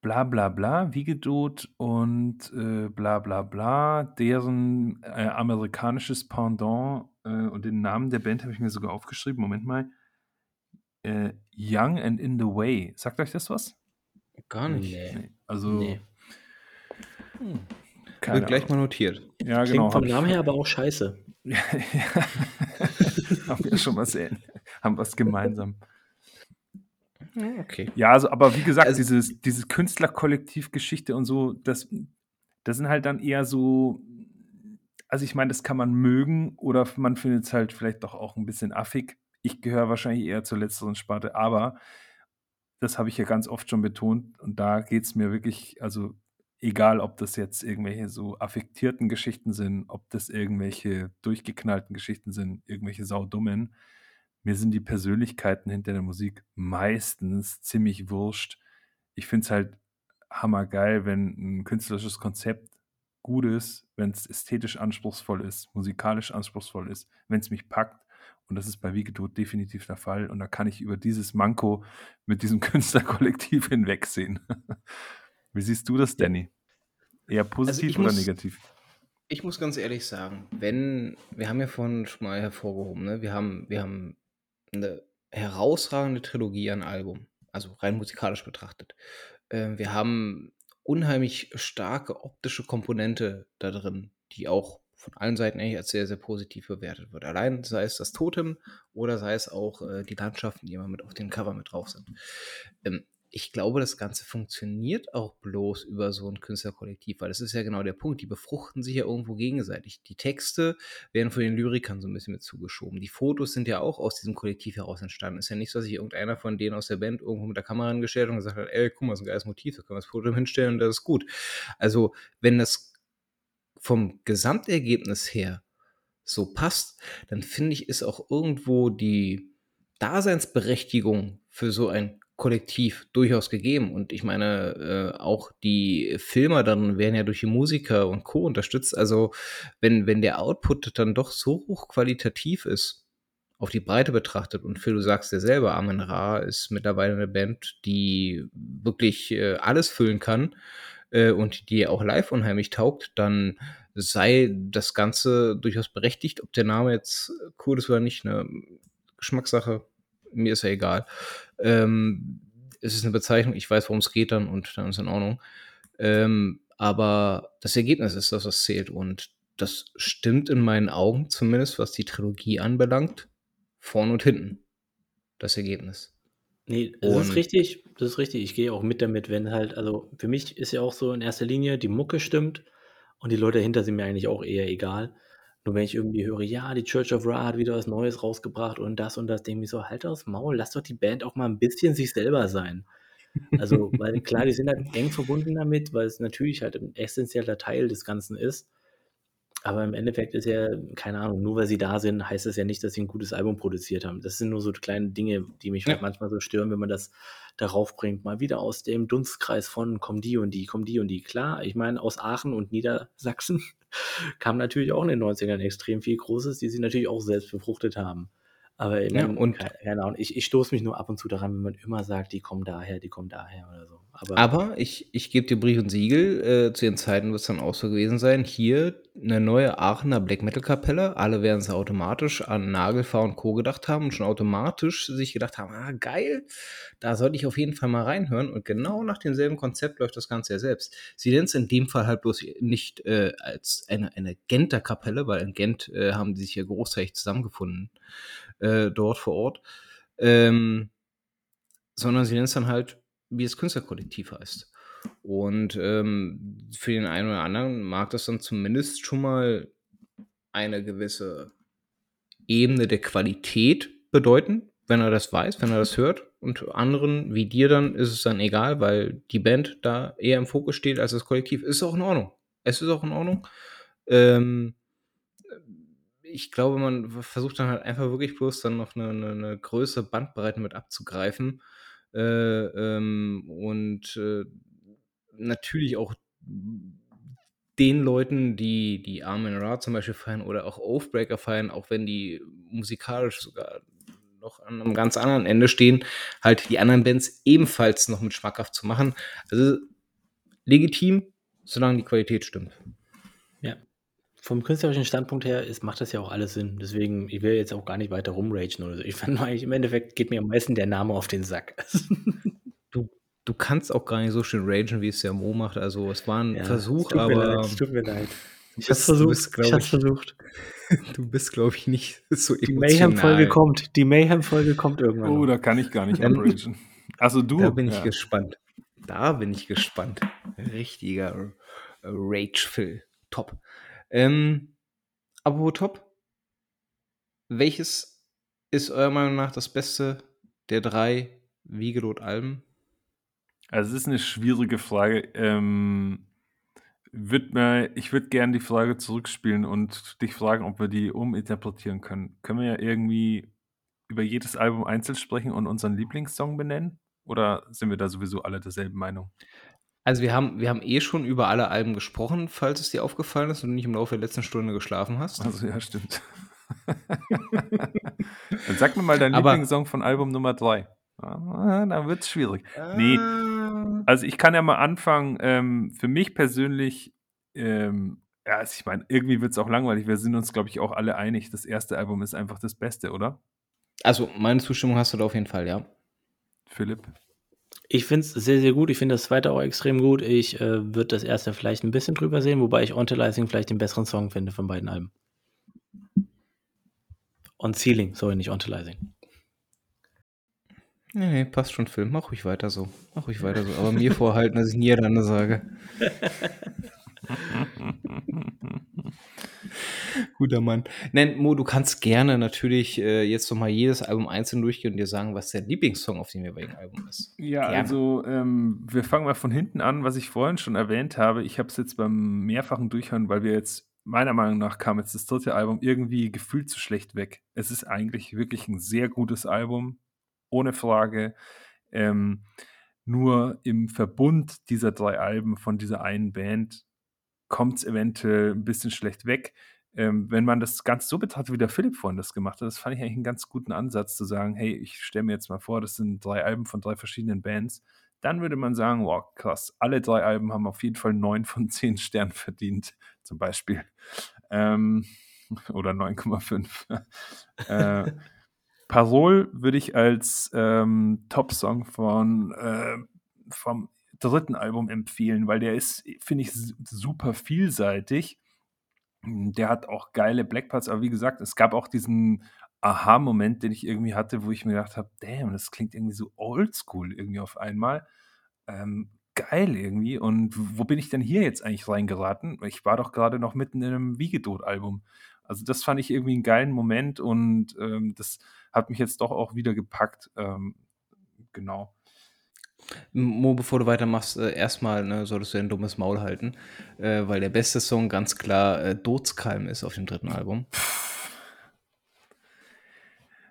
bla bla bla, Wiegedot und äh, bla bla bla, deren äh, amerikanisches Pendant äh, und den Namen der Band habe ich mir sogar aufgeschrieben. Moment mal. Äh, Young and in the Way. Sagt euch das was? Gar nicht. Nee. Also. Nee. Hm. Wird gleich mal notiert. Ja, Klingt genau. Vom Namen her aber auch scheiße. Ja, haben wir schon was, haben was gemeinsam. Okay. Ja, also, aber wie gesagt, also, dieses, dieses Künstlerkollektiv-Geschichte und so, das, das sind halt dann eher so, also ich meine, das kann man mögen oder man findet es halt vielleicht doch auch ein bisschen affig. Ich gehöre wahrscheinlich eher zur letzteren Sparte, aber das habe ich ja ganz oft schon betont und da geht es mir wirklich, also egal ob das jetzt irgendwelche so affektierten Geschichten sind, ob das irgendwelche durchgeknallten Geschichten sind, irgendwelche saudummen, mir sind die Persönlichkeiten hinter der Musik meistens ziemlich wurscht. Ich finde es halt hammergeil, wenn ein künstlerisches Konzept gut ist, wenn es ästhetisch anspruchsvoll ist, musikalisch anspruchsvoll ist, wenn es mich packt. Und das ist bei Wiegetod definitiv der Fall. Und da kann ich über dieses Manko mit diesem Künstlerkollektiv hinwegsehen. Wie siehst du das, Danny? Eher also positiv also oder muss, negativ? Ich muss ganz ehrlich sagen, wenn, wir haben ja vorhin schon mal hervorgehoben, ne? wir, haben, wir haben eine herausragende Trilogie an Album, also rein musikalisch betrachtet. Äh, wir haben unheimlich starke optische Komponente da drin, die auch von allen Seiten eigentlich als sehr, sehr positiv bewertet wird. Allein sei es das Totem oder sei es auch äh, die Landschaften, die immer mit auf dem Cover mit drauf sind. Ähm, ich glaube, das Ganze funktioniert auch bloß über so ein Künstlerkollektiv, weil das ist ja genau der Punkt. Die befruchten sich ja irgendwo gegenseitig. Die Texte werden von den Lyrikern so ein bisschen mit zugeschoben. Die Fotos sind ja auch aus diesem Kollektiv heraus entstanden. Ist ja nicht so, dass sich irgendeiner von denen aus der Band irgendwo mit der Kamera angestellt und gesagt hat, ey, guck mal, so ein geiles Motiv, da können wir das Foto hinstellen und das ist gut. Also, wenn das vom Gesamtergebnis her so passt, dann finde ich, ist auch irgendwo die Daseinsberechtigung für so ein Kollektiv durchaus gegeben. Und ich meine, äh, auch die Filmer dann werden ja durch die Musiker und Co. unterstützt. Also, wenn, wenn der Output dann doch so hochqualitativ ist, auf die Breite betrachtet, und Phil, du sagst ja selber, Amen Ra ist mittlerweile eine Band, die wirklich äh, alles füllen kann äh, und die auch live unheimlich taugt, dann sei das Ganze durchaus berechtigt, ob der Name jetzt cool ist oder nicht, eine Geschmackssache mir ist ja egal. Ähm, es ist eine Bezeichnung, ich weiß, worum es geht dann und dann ist in Ordnung. Ähm, aber das Ergebnis ist das, was zählt. Und das stimmt in meinen Augen, zumindest was die Trilogie anbelangt, vorn und hinten. Das Ergebnis. Nee, das und ist richtig, das ist richtig. Ich gehe auch mit damit, wenn halt, also für mich ist ja auch so in erster Linie, die Mucke stimmt und die Leute dahinter sind mir eigentlich auch eher egal. Nur wenn ich irgendwie höre: „Ja, die Church of Ra hat wieder was Neues rausgebracht und das und das“, denke ich so: „Halt aufs Maul, lass doch die Band auch mal 'n bisschen sich selber sein.“ Also, weil klar, die sind halt eng verbunden damit, weil es natürlich halt 'n essenzieller Teil des Ganzen ist. Aber im Endeffekt ist ja keine Ahnung, nur weil sie da sind, heißt das ja nicht, dass sie 'n gutes Album produziert haben. Das sind nur so kleine Dinge, die mich halt Ja. manchmal so stören, wenn man das darauf bringt. Mal wieder aus dem Dunstkreis von kommen die und die, kommen die und die. Klar, ich meine, aus Aachen und Niedersachsen kam natürlich auch in den 90ern extrem viel Großes, die sie natürlich auch selbst befruchtet haben. Aber ich Ja, meine, und kei keine Ahnung, ich ich stoße mich nur ab und zu daran, wenn man immer sagt: „Die kommen daher, die kommen daher“ oder so. Aber Aber ich ich gebe dir Brief und Siegel, äh, zu den Zeiten wird's dann auch so gewesen sein. Hier 'ne neue Aachener Black-Metal-Kapelle. Alle werden sie automatisch an Nagelfar und Co. gedacht haben und schon automatisch sich gedacht haben: „Ah, geil, da sollte ich auf jeden Fall mal reinhören.“ Und genau nach demselben Konzept läuft das Ganze ja selbst. Sie nennen's in dem Fall halt bloß nicht, äh, als eine eine Genter Kapelle, weil in Gent, äh, haben die sich ja großartig zusammengefunden, äh, dort vor Ort. Ähm, sondern sie nennen's dann halt, wie das Künstlerkollektiv heißt. Und, ähm, für den einen oder anderen mag das dann zumindest schon mal eine gewisse Ebene der Qualität bedeuten, wenn er das weiß, wenn er das hört. Und anderen wie dir dann ist es dann egal, weil die Band da eher im Fokus steht als das Kollektiv. Ist auch in Ordnung. Es ist auch in Ordnung. Ähm, ich glaube, man versucht dann halt einfach wirklich bloß dann noch 'ne 'ne 'ne größere Bandbreite mit abzugreifen. Äh, ähm, und, äh, natürlich auch den Leuten, die die Armin Ra zum Beispiel feiern oder auch Oathbreaker feiern, auch wenn die musikalisch sogar noch an 'nem ganz anderen Ende stehen, halt die anderen Bands ebenfalls noch mit schmackhaft zu machen. Also, legitim, solange die Qualität stimmt. Vom künstlerischen Standpunkt her ist macht das ja auch alles Sinn. Deswegen, ich will jetzt auch gar nicht weiter rumragen oder so. Ich fand eigentlich im Endeffekt geht mir am meisten der Name auf den Sack. Du du kannst auch gar nicht so schön ragen, wie es der Mo macht. Also, es war 'n Ja, es Versuch, tut mir leid, aber es tut mir leid. du Ich es du versucht, bist, ich es ich versucht. du bist, glaube ich, nicht so Die Mayhem-Folge emotional. kommt. Die Mayhem-Folge kommt irgendwann Oh, noch. da kann ich gar nicht abragen. Also, da du, bin ich ja. gespannt. Da bin ich gespannt. Richtiger Rage-Fill. Top. Ähm, apropos top. Welches ist eurer Meinung nach das Beste der 3 Wiegelot-Alben? Also, es ist 'ne schwierige Frage. Ähm, würde mal ich würde gern die Frage zurückspielen und dich fragen, ob wir die uminterpretieren können. Können wir ja irgendwie über jedes Album einzeln sprechen und unseren Lieblingssong benennen? Oder sind wir da sowieso alle derselben Meinung? Also, wir haben wir haben eh schon über alle Alben gesprochen, falls es dir aufgefallen ist und du nicht im Laufe der letzten Stunde geschlafen hast. Also, ja, stimmt. Dann sag mir mal deinen Aber Lieblingssong von Album Nummer 3. Ah, dann wird's schwierig. Ne, Ah. also, ich kann ja mal anfangen. Ähm, für mich persönlich, ähm ja, also, ich meine, irgendwie wird's auch langweilig. Wir sind uns, glaube ich, auch alle einig, das 1. Album ist einfach das Beste, oder? Also, meine Zustimmung hast du da auf jeden Fall, ja. Philipp? Ich finde es sehr, sehr gut. Ich finde das 2. auch extrem gut. Ich, äh, würde das 1. vielleicht 'n bisschen drüber sehen, wobei ich „Ontalizing“ vielleicht den besseren Song finde von beiden Alben. „On Ceiling“, sorry, nicht „Ontalizing“. Ne, ne, passt schon, Phil. Mach ruhig weiter so. Mach ruhig weiter so. Aber mir vorhalten, dass ich nie „Nirvana“ sage. Guter Mann. Nein, Mo, du kannst gerne natürlich, äh, jetzt noch mal jedes Album einzeln durchgehen und dir sagen, was dein Lieblingssong auf dem jeweiligen Album ist. Ja, Gerne. also, ähm, wir fangen mal von hinten an, was ich vorhin schon erwähnt habe. Ich habe es jetzt beim mehrfachen Durchhören, weil wir jetzt meiner Meinung nach kam jetzt das 3. Album irgendwie gefühlt zu schlecht weg. Es ist eigentlich wirklich 'n sehr gutes Album, ohne Frage. Ähm, nur im Verbund dieser 3 Alben von dieser einen Band kommt's eventuell 'n bisschen schlecht weg. Ähm, wenn man das Ganze so betrachtet, wie der Philipp vorhin das gemacht hat, das fand ich eigentlich 'n ganz guten Ansatz zu sagen: „Hey, ich stelle mir jetzt mal vor, das sind 3 Alben von 3 verschiedenen Bands.“ Dann würde man sagen: „Wow, krass, alle 3 Alben haben auf jeden Fall 9 von 10 Sternen verdient“, zum Beispiel. Ähm, oder 9,5. Äh, „Parole“ würde ich als, ähm, Top-Song von, äh vom 3. Album empfehlen, weil der ist, finde ich, super vielseitig. Hm, der hat auch geile Black-Parts, aber wie gesagt, es gab auch diesen Aha-Moment, den ich irgendwie hatte, wo ich mir gedacht habe: „Damn, das klingt irgendwie so oldschool irgendwie auf einmal. Ähm, geil irgendwie. Und wo bin ich denn hier jetzt eigentlich reingeraten? Ich war doch grade noch mitten in 'nem Wiegedot-Album.“ Also das fand ich irgendwie einen geilen Moment und ähm, das hat mich jetzt doch auch wieder gepackt. Ähm, genau. Mo, bevor du weitermachst, äh, erstmal ne, solltest du ein dummes Maul halten, äh, weil der beste Song ganz klar äh, Dotskalm ist auf dem dritten Album.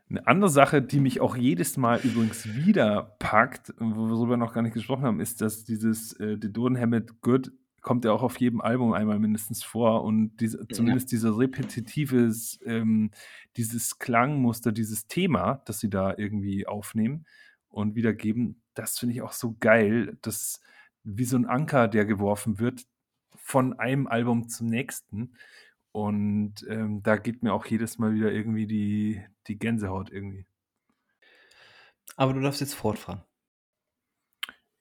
Eine andere Sache, die mich auch jedes Mal übrigens wieder packt, worüber wir noch gar nicht gesprochen haben, ist, dass dieses äh, The Don Hammett Good kommt ja auch auf jedem Album einmal mindestens vor und diese, zumindest ja. dieser repetitives, ähm, dieses Klangmuster, dieses Thema, das sie da irgendwie aufnehmen und wiedergeben, das finde ich auch so geil, dass wie so ein Anker, der geworfen wird von einem Album zum nächsten. Und ähm, da geht mir auch jedes Mal wieder irgendwie die, die Gänsehaut irgendwie. Aber du darfst jetzt fortfahren.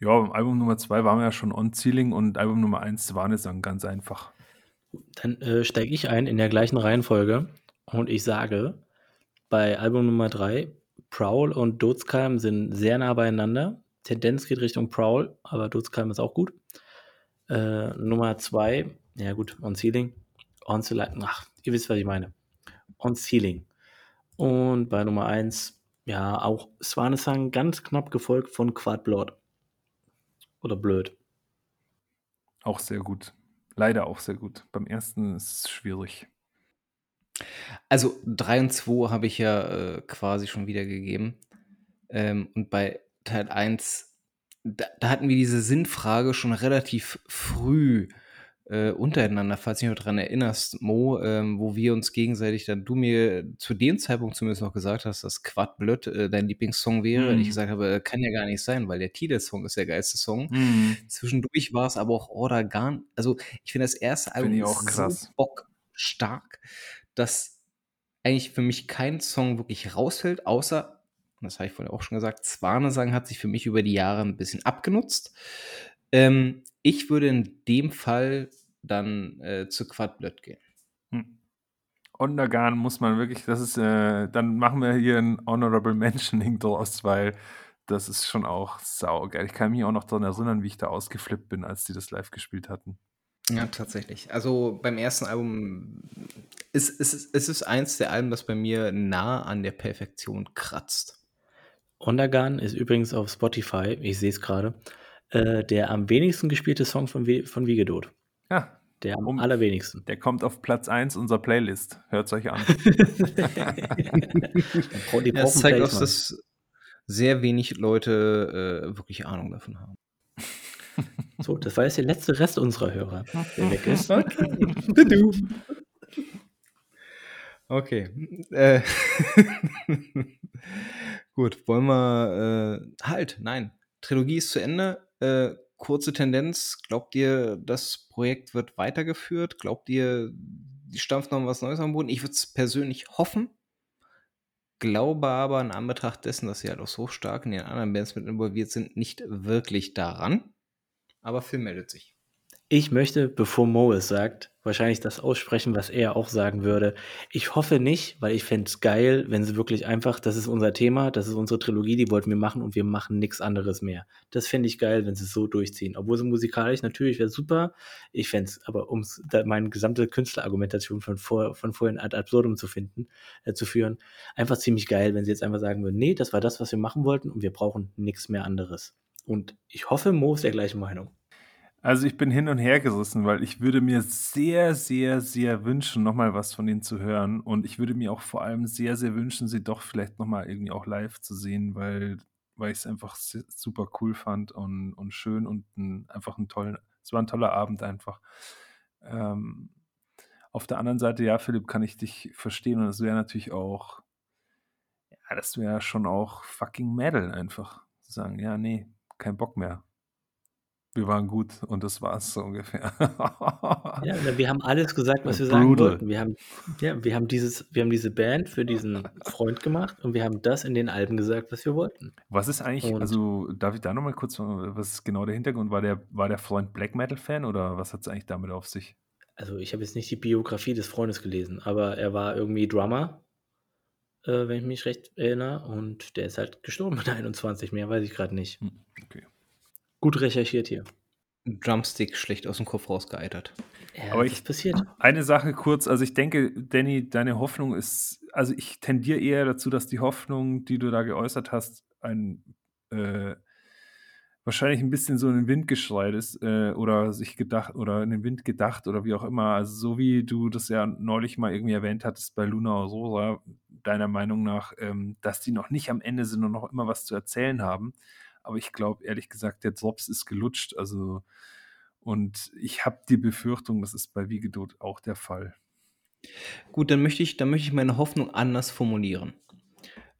Ja, im Album Nummer 2 waren wir ja schon on Ceiling und Album Nummer 1 waren es dann ganz einfach. Dann äh, steige ich ein in der gleichen Reihenfolge und ich sage, bei Album Nummer 3 Prowl und Dozkalm sind sehr nah beieinander. Tendenz geht Richtung Prowl, aber Dozkalm ist auch gut. Äh, Nummer zwei, ja gut, On Ceiling. On Ceiling, ach, ihr wisst, was ich meine. On Ceiling. Und bei Nummer eins, ja, auch Swanesang ganz knapp gefolgt von Quad Blood. Oder Blöd. Auch sehr gut. Leider auch sehr gut. Beim ersten ist es schwierig. Also 3 und 2 habe ich ja äh, quasi schon wiedergegeben. Ähm, und bei Teil 1, da, da, hatten wir diese Sinnfrage schon relativ früh äh, untereinander, falls du dich noch daran erinnerst, Mo, ähm, wo wir uns gegenseitig dann, du mir zu dem Zeitpunkt zumindest noch gesagt hast, dass Quad Blöd äh, dein Lieblingssong wäre. Mhm. Ich gesagt habe, kann ja gar nicht sein, weil der Titelsong ist der geilste Song. Mhm. Zwischendurch war es aber auch Order Garn. Also ich finde das erste Album auch krass. so bockstark dass eigentlich für mich kein Song wirklich rausfällt, außer, und das habe ich vorhin auch schon gesagt, Zwanesang hat sich für mich über die Jahre ein bisschen abgenutzt. Ähm, ich würde in dem Fall dann äh, zu Quadblöd gehen. Hm. Ondergan muss man wirklich, das ist, äh, dann machen wir hier ein Honorable Mentioning draus, weil das ist schon auch saugeil. Ich kann mich auch noch daran erinnern, wie ich da ausgeflippt bin, als die das live gespielt hatten. Ja, tatsächlich. Also beim ersten Album ist es ist, ist, ist eins der Alben, das bei mir nah an der Perfektion kratzt. Ondergan ist übrigens auf Spotify, ich sehe es gerade, äh, der am wenigsten gespielte Song von, We von Wiegedot. Ja. Der am um, allerwenigsten. Der kommt auf Platz 1 unserer Playlist. Hört es euch an. Die das zeigt auch, dass sehr wenig Leute äh, wirklich Ahnung davon haben. So, das war jetzt der letzte Rest unserer Hörer, der weg ist. Okay. du. Okay. Äh. Gut, wollen wir. Äh, halt, nein. Trilogie ist zu Ende. Äh, kurze Tendenz. Glaubt ihr, das Projekt wird weitergeführt? Glaubt ihr, die stampft noch was Neues am Boden? Ich würde es persönlich hoffen. Glaube aber in Anbetracht dessen, dass sie halt auch so stark in den anderen Bands mit involviert sind, nicht wirklich daran. Aber Phil meldet sich. Ich möchte, bevor Mo es sagt, wahrscheinlich das aussprechen, was er auch sagen würde. Ich hoffe nicht, weil ich fände es geil, wenn sie wirklich einfach, das ist unser Thema, das ist unsere Trilogie, die wollten wir machen und wir machen nichts anderes mehr. Das fände ich geil, wenn sie es so durchziehen. Obwohl sie musikalisch natürlich wäre super. Ich fände es, aber um meine gesamte Künstlerargumentation von, vor, von vorhin ad absurdum zu finden, äh, zu führen, einfach ziemlich geil, wenn sie jetzt einfach sagen würden, nee, das war das, was wir machen wollten und wir brauchen nichts mehr anderes. Und ich hoffe, Mo ist der gleichen Meinung. Also ich bin hin und her gerissen, weil ich würde mir sehr, sehr, sehr wünschen, nochmal was von ihnen zu hören. Und ich würde mir auch vor allem sehr, sehr wünschen, sie doch vielleicht nochmal irgendwie auch live zu sehen, weil, weil ich es einfach super cool fand und, und schön und ein, einfach ein toller, es war ein toller Abend einfach. Ähm, auf der anderen Seite, ja, Philipp, kann ich dich verstehen und es wäre natürlich auch, ja, das wäre schon auch fucking Metal einfach. Zu sagen, ja, nee, kein Bock mehr. Wir waren gut und das war's so ungefähr. Ja, wir haben alles gesagt, was wir sagen Brutal. wollten. Wir haben, ja, wir haben dieses, wir haben diese Band für diesen Freund gemacht und wir haben das in den Alben gesagt, was wir wollten. Was ist eigentlich, Und also darf ich da nochmal kurz, was ist genau der Hintergrund? War der, war der Freund Black Metal Fan oder was hat es eigentlich damit auf sich? also ich habe jetzt nicht die Biografie des Freundes gelesen, aber er war irgendwie Drummer, äh, wenn ich mich recht erinnere, und der ist halt gestorben mit 21, mehr weiß ich gerade nicht. Hm, okay. Gut recherchiert hier. Drumstick schlecht aus dem Kopf rausgeeitert. Ja, Aber ich passiert. eine Sache kurz, also ich denke, Danny, deine Hoffnung ist also ich tendiere eher dazu, dass die Hoffnung, die du da geäußert hast, ein äh, wahrscheinlich ein bisschen so in den Wind geschreit ist, äh, oder sich gedacht oder in den Wind gedacht oder wie auch immer. Also, so wie du das ja neulich mal irgendwie erwähnt hattest bei Luna Aurora, deiner Meinung nach, ähm, dass die noch nicht am Ende sind und noch immer was zu erzählen haben. Aber ich glaube, ehrlich gesagt, der Drops ist gelutscht, also und ich habe die Befürchtung, das ist bei Wiegedot auch der Fall. Gut, dann möchte ich dann möchte ich meine Hoffnung anders formulieren.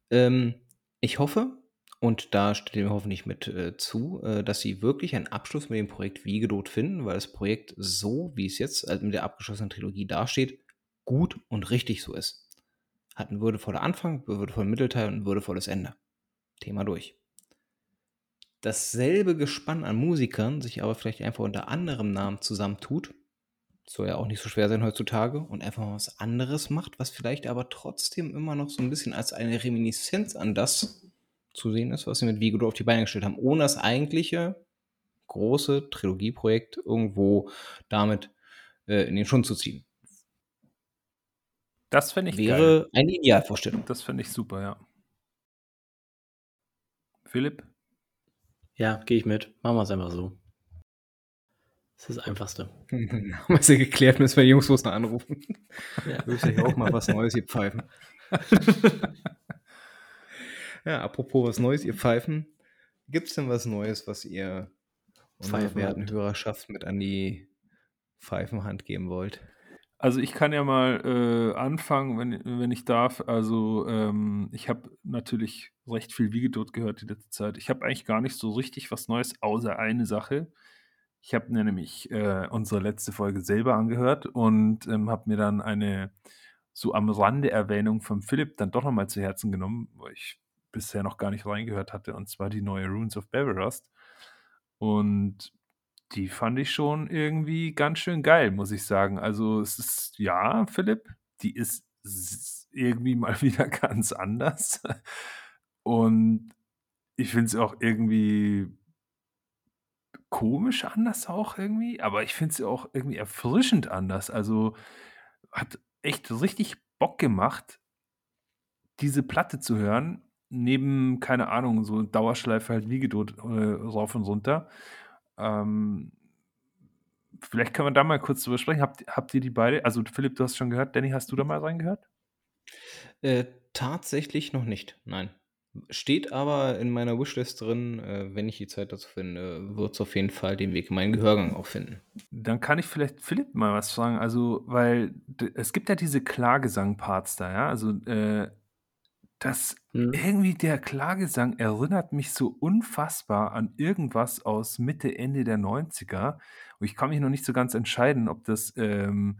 Ähm, ich hoffe, und da steht mir hoffentlich mit äh, zu, äh, dass sie wirklich einen Abschluss mit dem Projekt Wiegedot finden, weil das Projekt so, wie es jetzt also mit der abgeschlossenen Trilogie dasteht, gut und richtig so ist. Hat einen würdevollen Anfang, würdevollen Mittelteil und ein würdevolles Ende. Thema durch. Dasselbe Gespann an Musikern sich aber vielleicht einfach unter anderem Namen zusammentut, soll ja auch nicht so schwer sein heutzutage, und einfach mal was anderes macht, was vielleicht aber trotzdem immer noch so ein bisschen als eine Reminiszenz an das zu sehen ist, was sie mit Vigo auf die Beine gestellt haben, ohne das eigentliche große Trilogieprojekt irgendwo damit äh, in den Schund zu ziehen. Das fände ich Wäre geil. eine Idealvorstellung. Das fände ich super, ja. Philipp? Ja, gehe ich mit. Machen wir es einfach so. Das ist das Einfachste. Haben wir es ja geklärt, müssen wir die Jungs bloß noch anrufen. Ja. Müssen ja auch mal was Neues hier pfeifen. ja, apropos was Neues, ihr pfeifen. Gibt es denn was Neues, was ihr unserer werten. Hörerschaft mit an die Pfeifenhand geben wollt? Also ich kann ja mal äh, anfangen, wenn, wenn ich darf. Also ähm, ich habe natürlich recht viel Wiegedot gehört die letzte Zeit. Ich habe eigentlich gar nicht so richtig was Neues, außer eine Sache. Ich habe nämlich äh, unsere letzte Folge selber angehört und ähm, habe mir dann eine so am Rande Erwähnung von Philipp dann doch nochmal zu Herzen genommen, weil ich bisher noch gar nicht reingehört hatte, und zwar die neue Runes of Beverust. Und die fand ich schon irgendwie ganz schön geil, muss ich sagen. Also es ist, ja, Philipp, die ist irgendwie mal wieder ganz anders. Und ich finde es auch irgendwie komisch anders auch irgendwie, aber ich finde sie auch irgendwie erfrischend anders. Also hat echt richtig Bock gemacht, diese Platte zu hören, neben, keine Ahnung, so Dauerschleife halt Wiegedot äh, rauf und runter. Ähm, vielleicht können wir da mal kurz drüber sprechen. Habt, habt ihr die beide, also Philipp, du hast schon gehört, Danny, hast du da mal reingehört? Äh, tatsächlich noch nicht, nein. Steht aber in meiner Wishlist drin, äh, wenn ich die Zeit dazu finde, wird es auf jeden Fall den Weg in meinen Gehörgang auch finden. Dann kann ich vielleicht Philipp mal was fragen. Also, weil es gibt ja diese Klagesang-Parts da, ja. Also, äh, das Hm. irgendwie der Klagesang erinnert mich so unfassbar an irgendwas aus Mitte, Ende der 90er. Und ich kann mich noch nicht so ganz entscheiden, ob das ähm,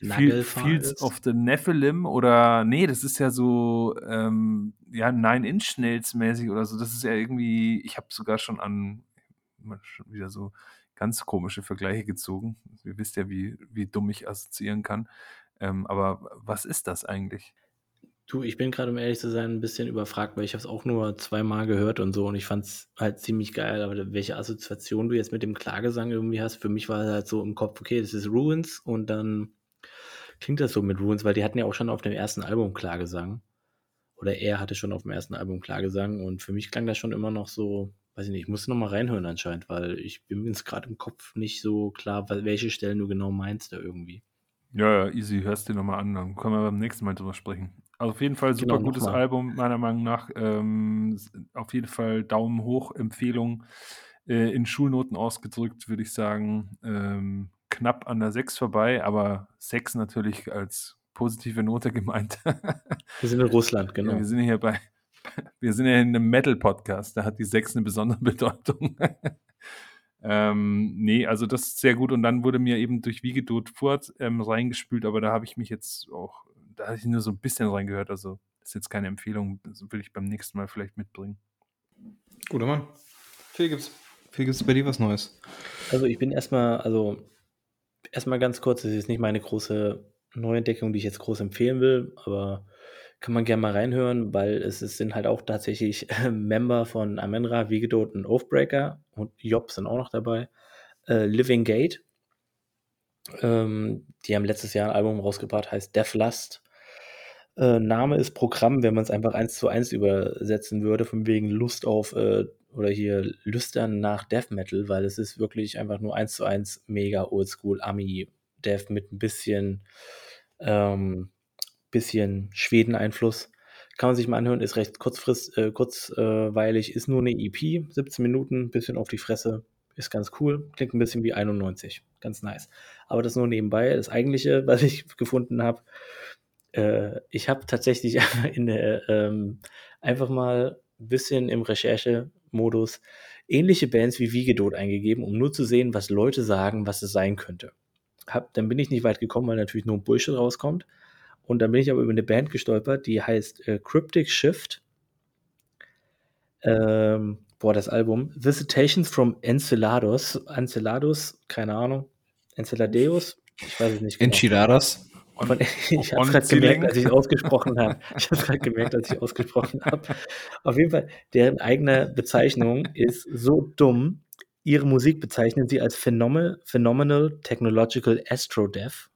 Nagelfahr Fields ist? of the Nephilim oder nee, das ist ja so ähm, ja Nine Inch Nails mäßig oder so. Das ist ja irgendwie, ich habe sogar schon an immer schon wieder so ganz komische Vergleiche gezogen. Ihr wisst ja, wie, wie dumm ich assoziieren kann. Ähm, aber was ist das eigentlich? Du, ich bin gerade, um ehrlich zu sein, ein bisschen überfragt, weil ich habe es auch nur zweimal gehört und so und ich fand es halt ziemlich geil, aber welche Assoziation du jetzt mit dem Klagesang irgendwie hast, für mich war es halt so im Kopf, okay, das ist Ruins und dann klingt das so mit Ruins, weil die hatten ja auch schon auf dem ersten Album Klagesang. Oder er hatte schon auf dem ersten Album Klagesang und für mich klang das schon immer noch so, weiß ich nicht, ich muss noch mal reinhören anscheinend, weil ich bin mir jetzt gerade im Kopf nicht so klar, wel- welche Stellen du genau meinst da irgendwie. Ja, ja, easy, hörst dir nochmal an, dann können wir beim nächsten Mal drüber sprechen. Also auf jeden Fall super Genau, gutes. Album, meiner Meinung nach. Ähm, auf jeden Fall Daumen hoch, Empfehlung. Äh, in Schulnoten ausgedrückt, würde ich sagen, ähm, knapp an der 6 vorbei, aber 6 natürlich als positive Note gemeint. Wir sind in Russland, Ja, genau. wir sind hier bei, wir sind ja in einem Metal-Podcast, da hat die 6 eine besondere Bedeutung. ähm, nee, also das ist sehr gut und dann wurde mir eben durch Wiegedot Furt ähm, reingespült, aber da habe ich mich jetzt auch, da habe ich nur so ein bisschen reingehört, also ist jetzt keine Empfehlung, das will ich beim nächsten Mal vielleicht mitbringen. Guter Mann. Viel gibt's. Viel gibt's bei dir was Neues. Also ich bin erstmal, also erstmal ganz kurz, das ist jetzt nicht meine große Neuentdeckung, die ich jetzt groß empfehlen will, aber kann man gerne mal reinhören, weil es, es sind halt auch tatsächlich Member von Amenra, Vigedot und Oathbreaker und Job sind auch noch dabei. Äh, Living Gate. Ähm, die haben letztes Jahr ein Album rausgebracht, heißt Death Lust. Äh, Name ist Programm, wenn man es einfach eins zu eins übersetzen würde, von wegen Lust auf äh, oder hier Lüstern nach Death Metal, weil es ist wirklich einfach nur eins zu eins mega oldschool Ami Death mit ein bisschen, ähm, bisschen Schweden-Einfluss. Kann man sich mal anhören, ist recht kurzfrist, äh, kurzweilig, ist nur eine EP, 17 Minuten, bisschen auf die Fresse, ist ganz cool, klingt ein bisschen wie 91, ganz nice. Aber das nur nebenbei. Das eigentliche, was ich gefunden habe, äh, ich habe tatsächlich in der, ähm, einfach mal ein bisschen im Recherchemodus ähnliche Bands wie Wiegedot eingegeben, um nur zu sehen, was Leute sagen, was es sein könnte. Hab, dann bin ich nicht weit gekommen, weil natürlich nur Bullshit rauskommt. Und dann bin ich aber über eine Band gestolpert, die heißt äh, Cryptic Shift. Ähm, boah, das Album. Visitations from Enceladus. Enceladus, keine Ahnung. Enceladus? Ich weiß es nicht genau. Enchiladas. Von, ich habe es gerade gemerkt, als ich es ausgesprochen habe. Ich habe gerade gemerkt, als ich ausgesprochen habe. Auf jeden Fall, deren eigene Bezeichnung ist so dumm. Ihre Musik bezeichnen sie als Phenom Phenomenal Technological Astro Death.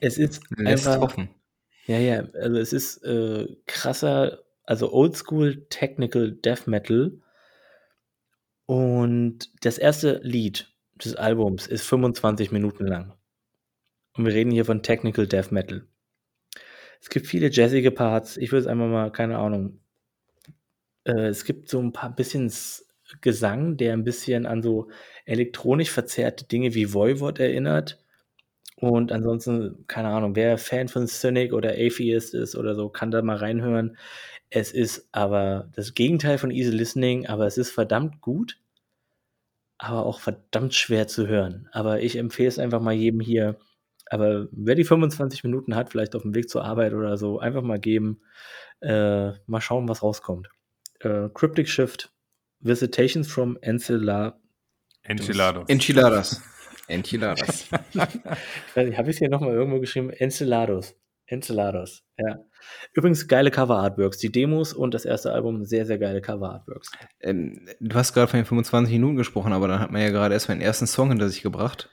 es ist Lässt einfach. hoffen. Ja, ja, also es ist äh, krasser, also Oldschool Technical Death Metal. Und das erste Lied des Albums ist 25 Minuten lang. Und wir reden hier von Technical Death Metal. Es gibt viele jazzige Parts. Ich würde es einfach mal, keine Ahnung. Äh, es gibt so ein paar bisschen Gesang, der ein bisschen an so elektronisch verzerrte Dinge wie Voivod erinnert. Und ansonsten, keine Ahnung, wer Fan von Cynic oder Atheist ist oder so, kann da mal reinhören. Es ist aber das Gegenteil von Easy Listening, aber es ist verdammt gut, aber auch verdammt schwer zu hören. Aber ich empfehle es einfach mal jedem hier. Aber wer die 25 Minuten hat, vielleicht auf dem Weg zur Arbeit oder so, einfach mal geben. Äh, mal schauen, was rauskommt. Äh, Cryptic Shift, Visitations from Enceladus. Enchilados. Enchiladas. Enchiladas. Ich weiß nicht, habe ich es hier nochmal irgendwo geschrieben? Enceladus. Enceladus, ja. Übrigens geile Cover-Artworks. Die Demos und das erste Album, sehr, sehr geile Cover-Artworks. ähm, du hast gerade von den 25 Minuten gesprochen, aber dann hat man ja gerade erst mal den ersten Song hinter sich gebracht.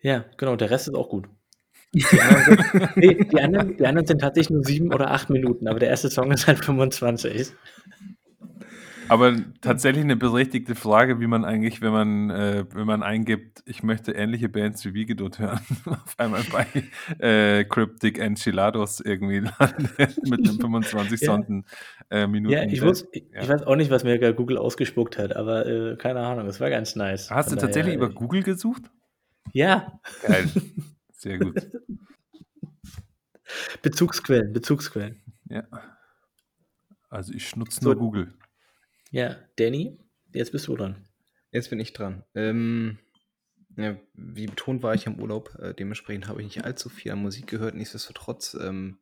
Ja, genau, der Rest ist auch gut. Die anderen, sind, nee, die, anderen, die anderen sind tatsächlich nur sieben oder acht Minuten, aber der erste Song ist halt 25. Aber tatsächlich eine berechtigte Frage, wie man eigentlich, wenn man, äh, wenn man eingibt, ich möchte ähnliche Bands wie Wiegedot hören, auf einmal bei äh, Cryptic Enchilados irgendwie landet mit einem 25 Ja. Sonden äh, Minuten. Ja, ich, Band. wus, ich, ich weiß auch nicht, was mir Google ausgespuckt hat, aber äh, keine Ahnung, es war ganz nice. Hast du Von tatsächlich daher, über Google gesucht? Ja, Geil. Sehr gut. Bezugsquellen, Bezugsquellen. Ja. Also ich nutze So. nur Google. Ja, Danny, jetzt bist du dran. Jetzt bin ich dran. Ähm, ja, wie betont war ich im Urlaub, äh, dementsprechend habe ich nicht allzu viel an Musik gehört. Nichtsdestotrotz, ähm,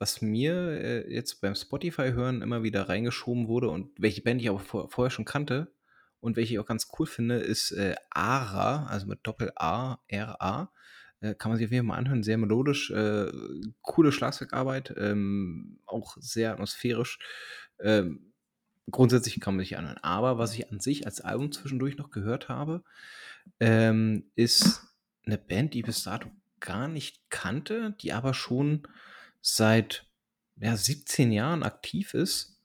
was mir äh, jetzt beim Spotify-Hören immer wieder reingeschoben wurde und welche Band ich aber vor, vorher schon kannte und welche ich auch ganz cool finde, ist äh, Ara, also mit Doppel-A, R-A. Äh, kann man sich auf jeden Fall mal anhören. Sehr melodisch, äh, coole Schlagzeugarbeit, ähm, auch sehr atmosphärisch. Ähm, grundsätzlich kann man sich anhören. Aber was ich an sich als Album zwischendurch noch gehört habe, ähm, ist eine Band, die ich bis dato gar nicht kannte, die aber schon seit ja, 17 Jahren aktiv ist.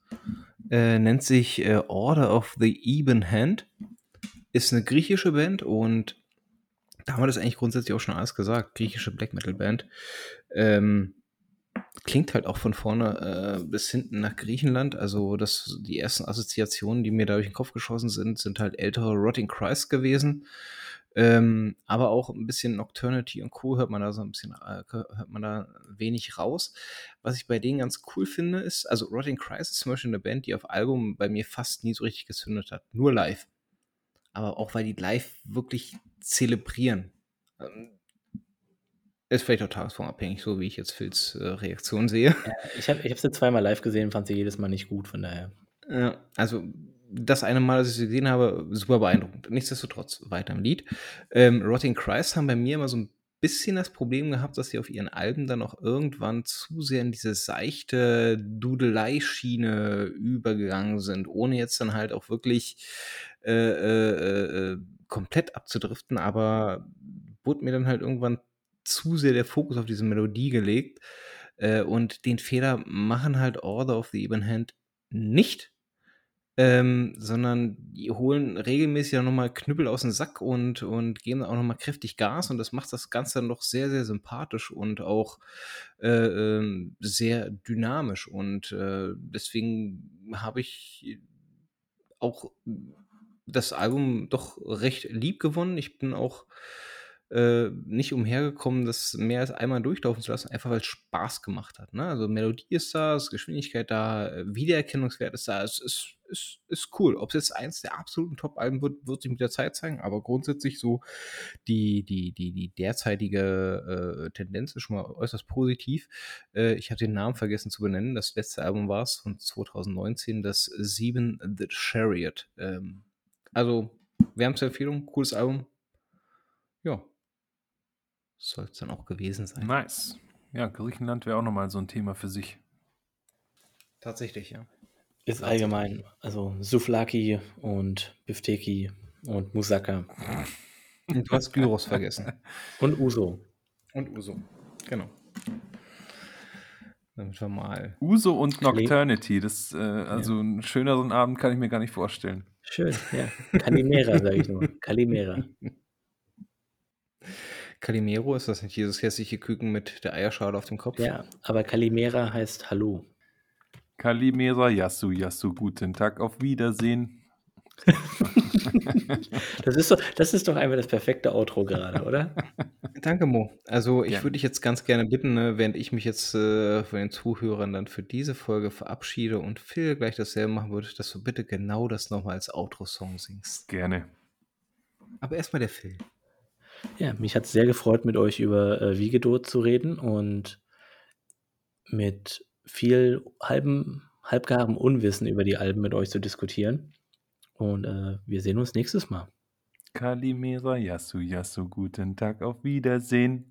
Äh, nennt sich äh, Order of the Even Hand. Ist eine griechische Band und da haben wir das eigentlich grundsätzlich auch schon alles gesagt. Griechische Black Metal Band. Ähm, klingt halt auch von vorne äh, bis hinten nach Griechenland. Also das, die ersten Assoziationen, die mir da durch den Kopf geschossen sind, sind halt ältere Rotting Christ gewesen. Ähm, aber auch ein bisschen Nocturnity und Co. hört man da so ein bisschen, äh, hört man da wenig raus. Was ich bei denen ganz cool finde, ist, also Rotting Christ ist zum Beispiel eine Band, die auf Album bei mir fast nie so richtig gezündet hat. Nur live. Aber auch weil die live wirklich zelebrieren. Ähm, ist vielleicht auch tagesformabhängig, so wie ich jetzt Phils äh, Reaktion sehe. Ja, ich habe ich hab sie zweimal live gesehen, fand sie jedes Mal nicht gut, von daher. Ja, also das eine Mal, dass ich sie gesehen habe, super beeindruckend. Nichtsdestotrotz, weiter im Lied. Ähm, Rotting Christ haben bei mir immer so ein bisschen das Problem gehabt, dass sie auf ihren Alben dann auch irgendwann zu sehr in diese seichte Dudelei-Schiene übergegangen sind, ohne jetzt dann halt auch wirklich äh, äh, äh, komplett abzudriften, aber wurde mir dann halt irgendwann zu sehr der Fokus auf diese Melodie gelegt. Äh, und den Fehler machen halt Order of the Even Hand nicht, ähm, sondern die holen regelmäßig auch nochmal Knüppel aus dem Sack und, und geben auch nochmal kräftig Gas und das macht das Ganze dann noch sehr, sehr sympathisch und auch äh, ähm, sehr dynamisch. Und äh, deswegen habe ich auch das Album doch recht lieb gewonnen. Ich bin auch äh, nicht umhergekommen, das mehr als einmal durchlaufen zu lassen, einfach weil es Spaß gemacht hat. Ne? Also Melodie ist da, ist Geschwindigkeit da, äh, Wiedererkennungswert ist da. Es ist, ist, ist cool. Ob es jetzt eins der absoluten Top-Alben wird, wird sich mit der Zeit zeigen, aber grundsätzlich so die, die, die, die derzeitige äh, Tendenz ist schon mal äußerst positiv. Äh, ich habe den Namen vergessen zu benennen. Das letzte Album war es von 2019, das Sieben The Chariot. Ähm, also, Wärmste-Empfehlung, cooles Album. Ja, soll es dann auch gewesen sein. Nice. Ja, Griechenland wäre auch nochmal so ein Thema für sich. Tatsächlich, ja. Ist allgemein, also Souflaki und Bifteki und Moussaka. Und du hast Gyros vergessen. Und Uso. Und Uso, genau. Damit wir mal. Uso und Nocturnity, das, äh, also ja. einen schöneren Abend kann ich mir gar nicht vorstellen. Schön, ja. Kalimera, sage ich nur. Kalimera. Calimero, ist das nicht dieses hässliche Küken mit der Eierschale auf dem Kopf? Ja, aber Calimera heißt Hallo. Calimera, Yasu, Yasu, guten Tag, auf Wiedersehen. das, ist doch, das ist doch einfach das perfekte Outro gerade, oder? Danke, Mo. Also ich ja. würde dich jetzt ganz gerne bitten, ne, während ich mich jetzt äh, von den Zuhörern dann für diese Folge verabschiede und Phil gleich dasselbe machen würde, dass du bitte genau das nochmal als Outro-Song singst. Gerne. Aber erstmal der Phil. Ja, mich hat es sehr gefreut, mit euch über äh, Wiegedot zu reden und mit viel halbem, halbgarem Unwissen über die Alben mit euch zu diskutieren. Und äh, wir sehen uns nächstes Mal. Kalimera, Yasu, Yasu, guten Tag, auf Wiedersehen.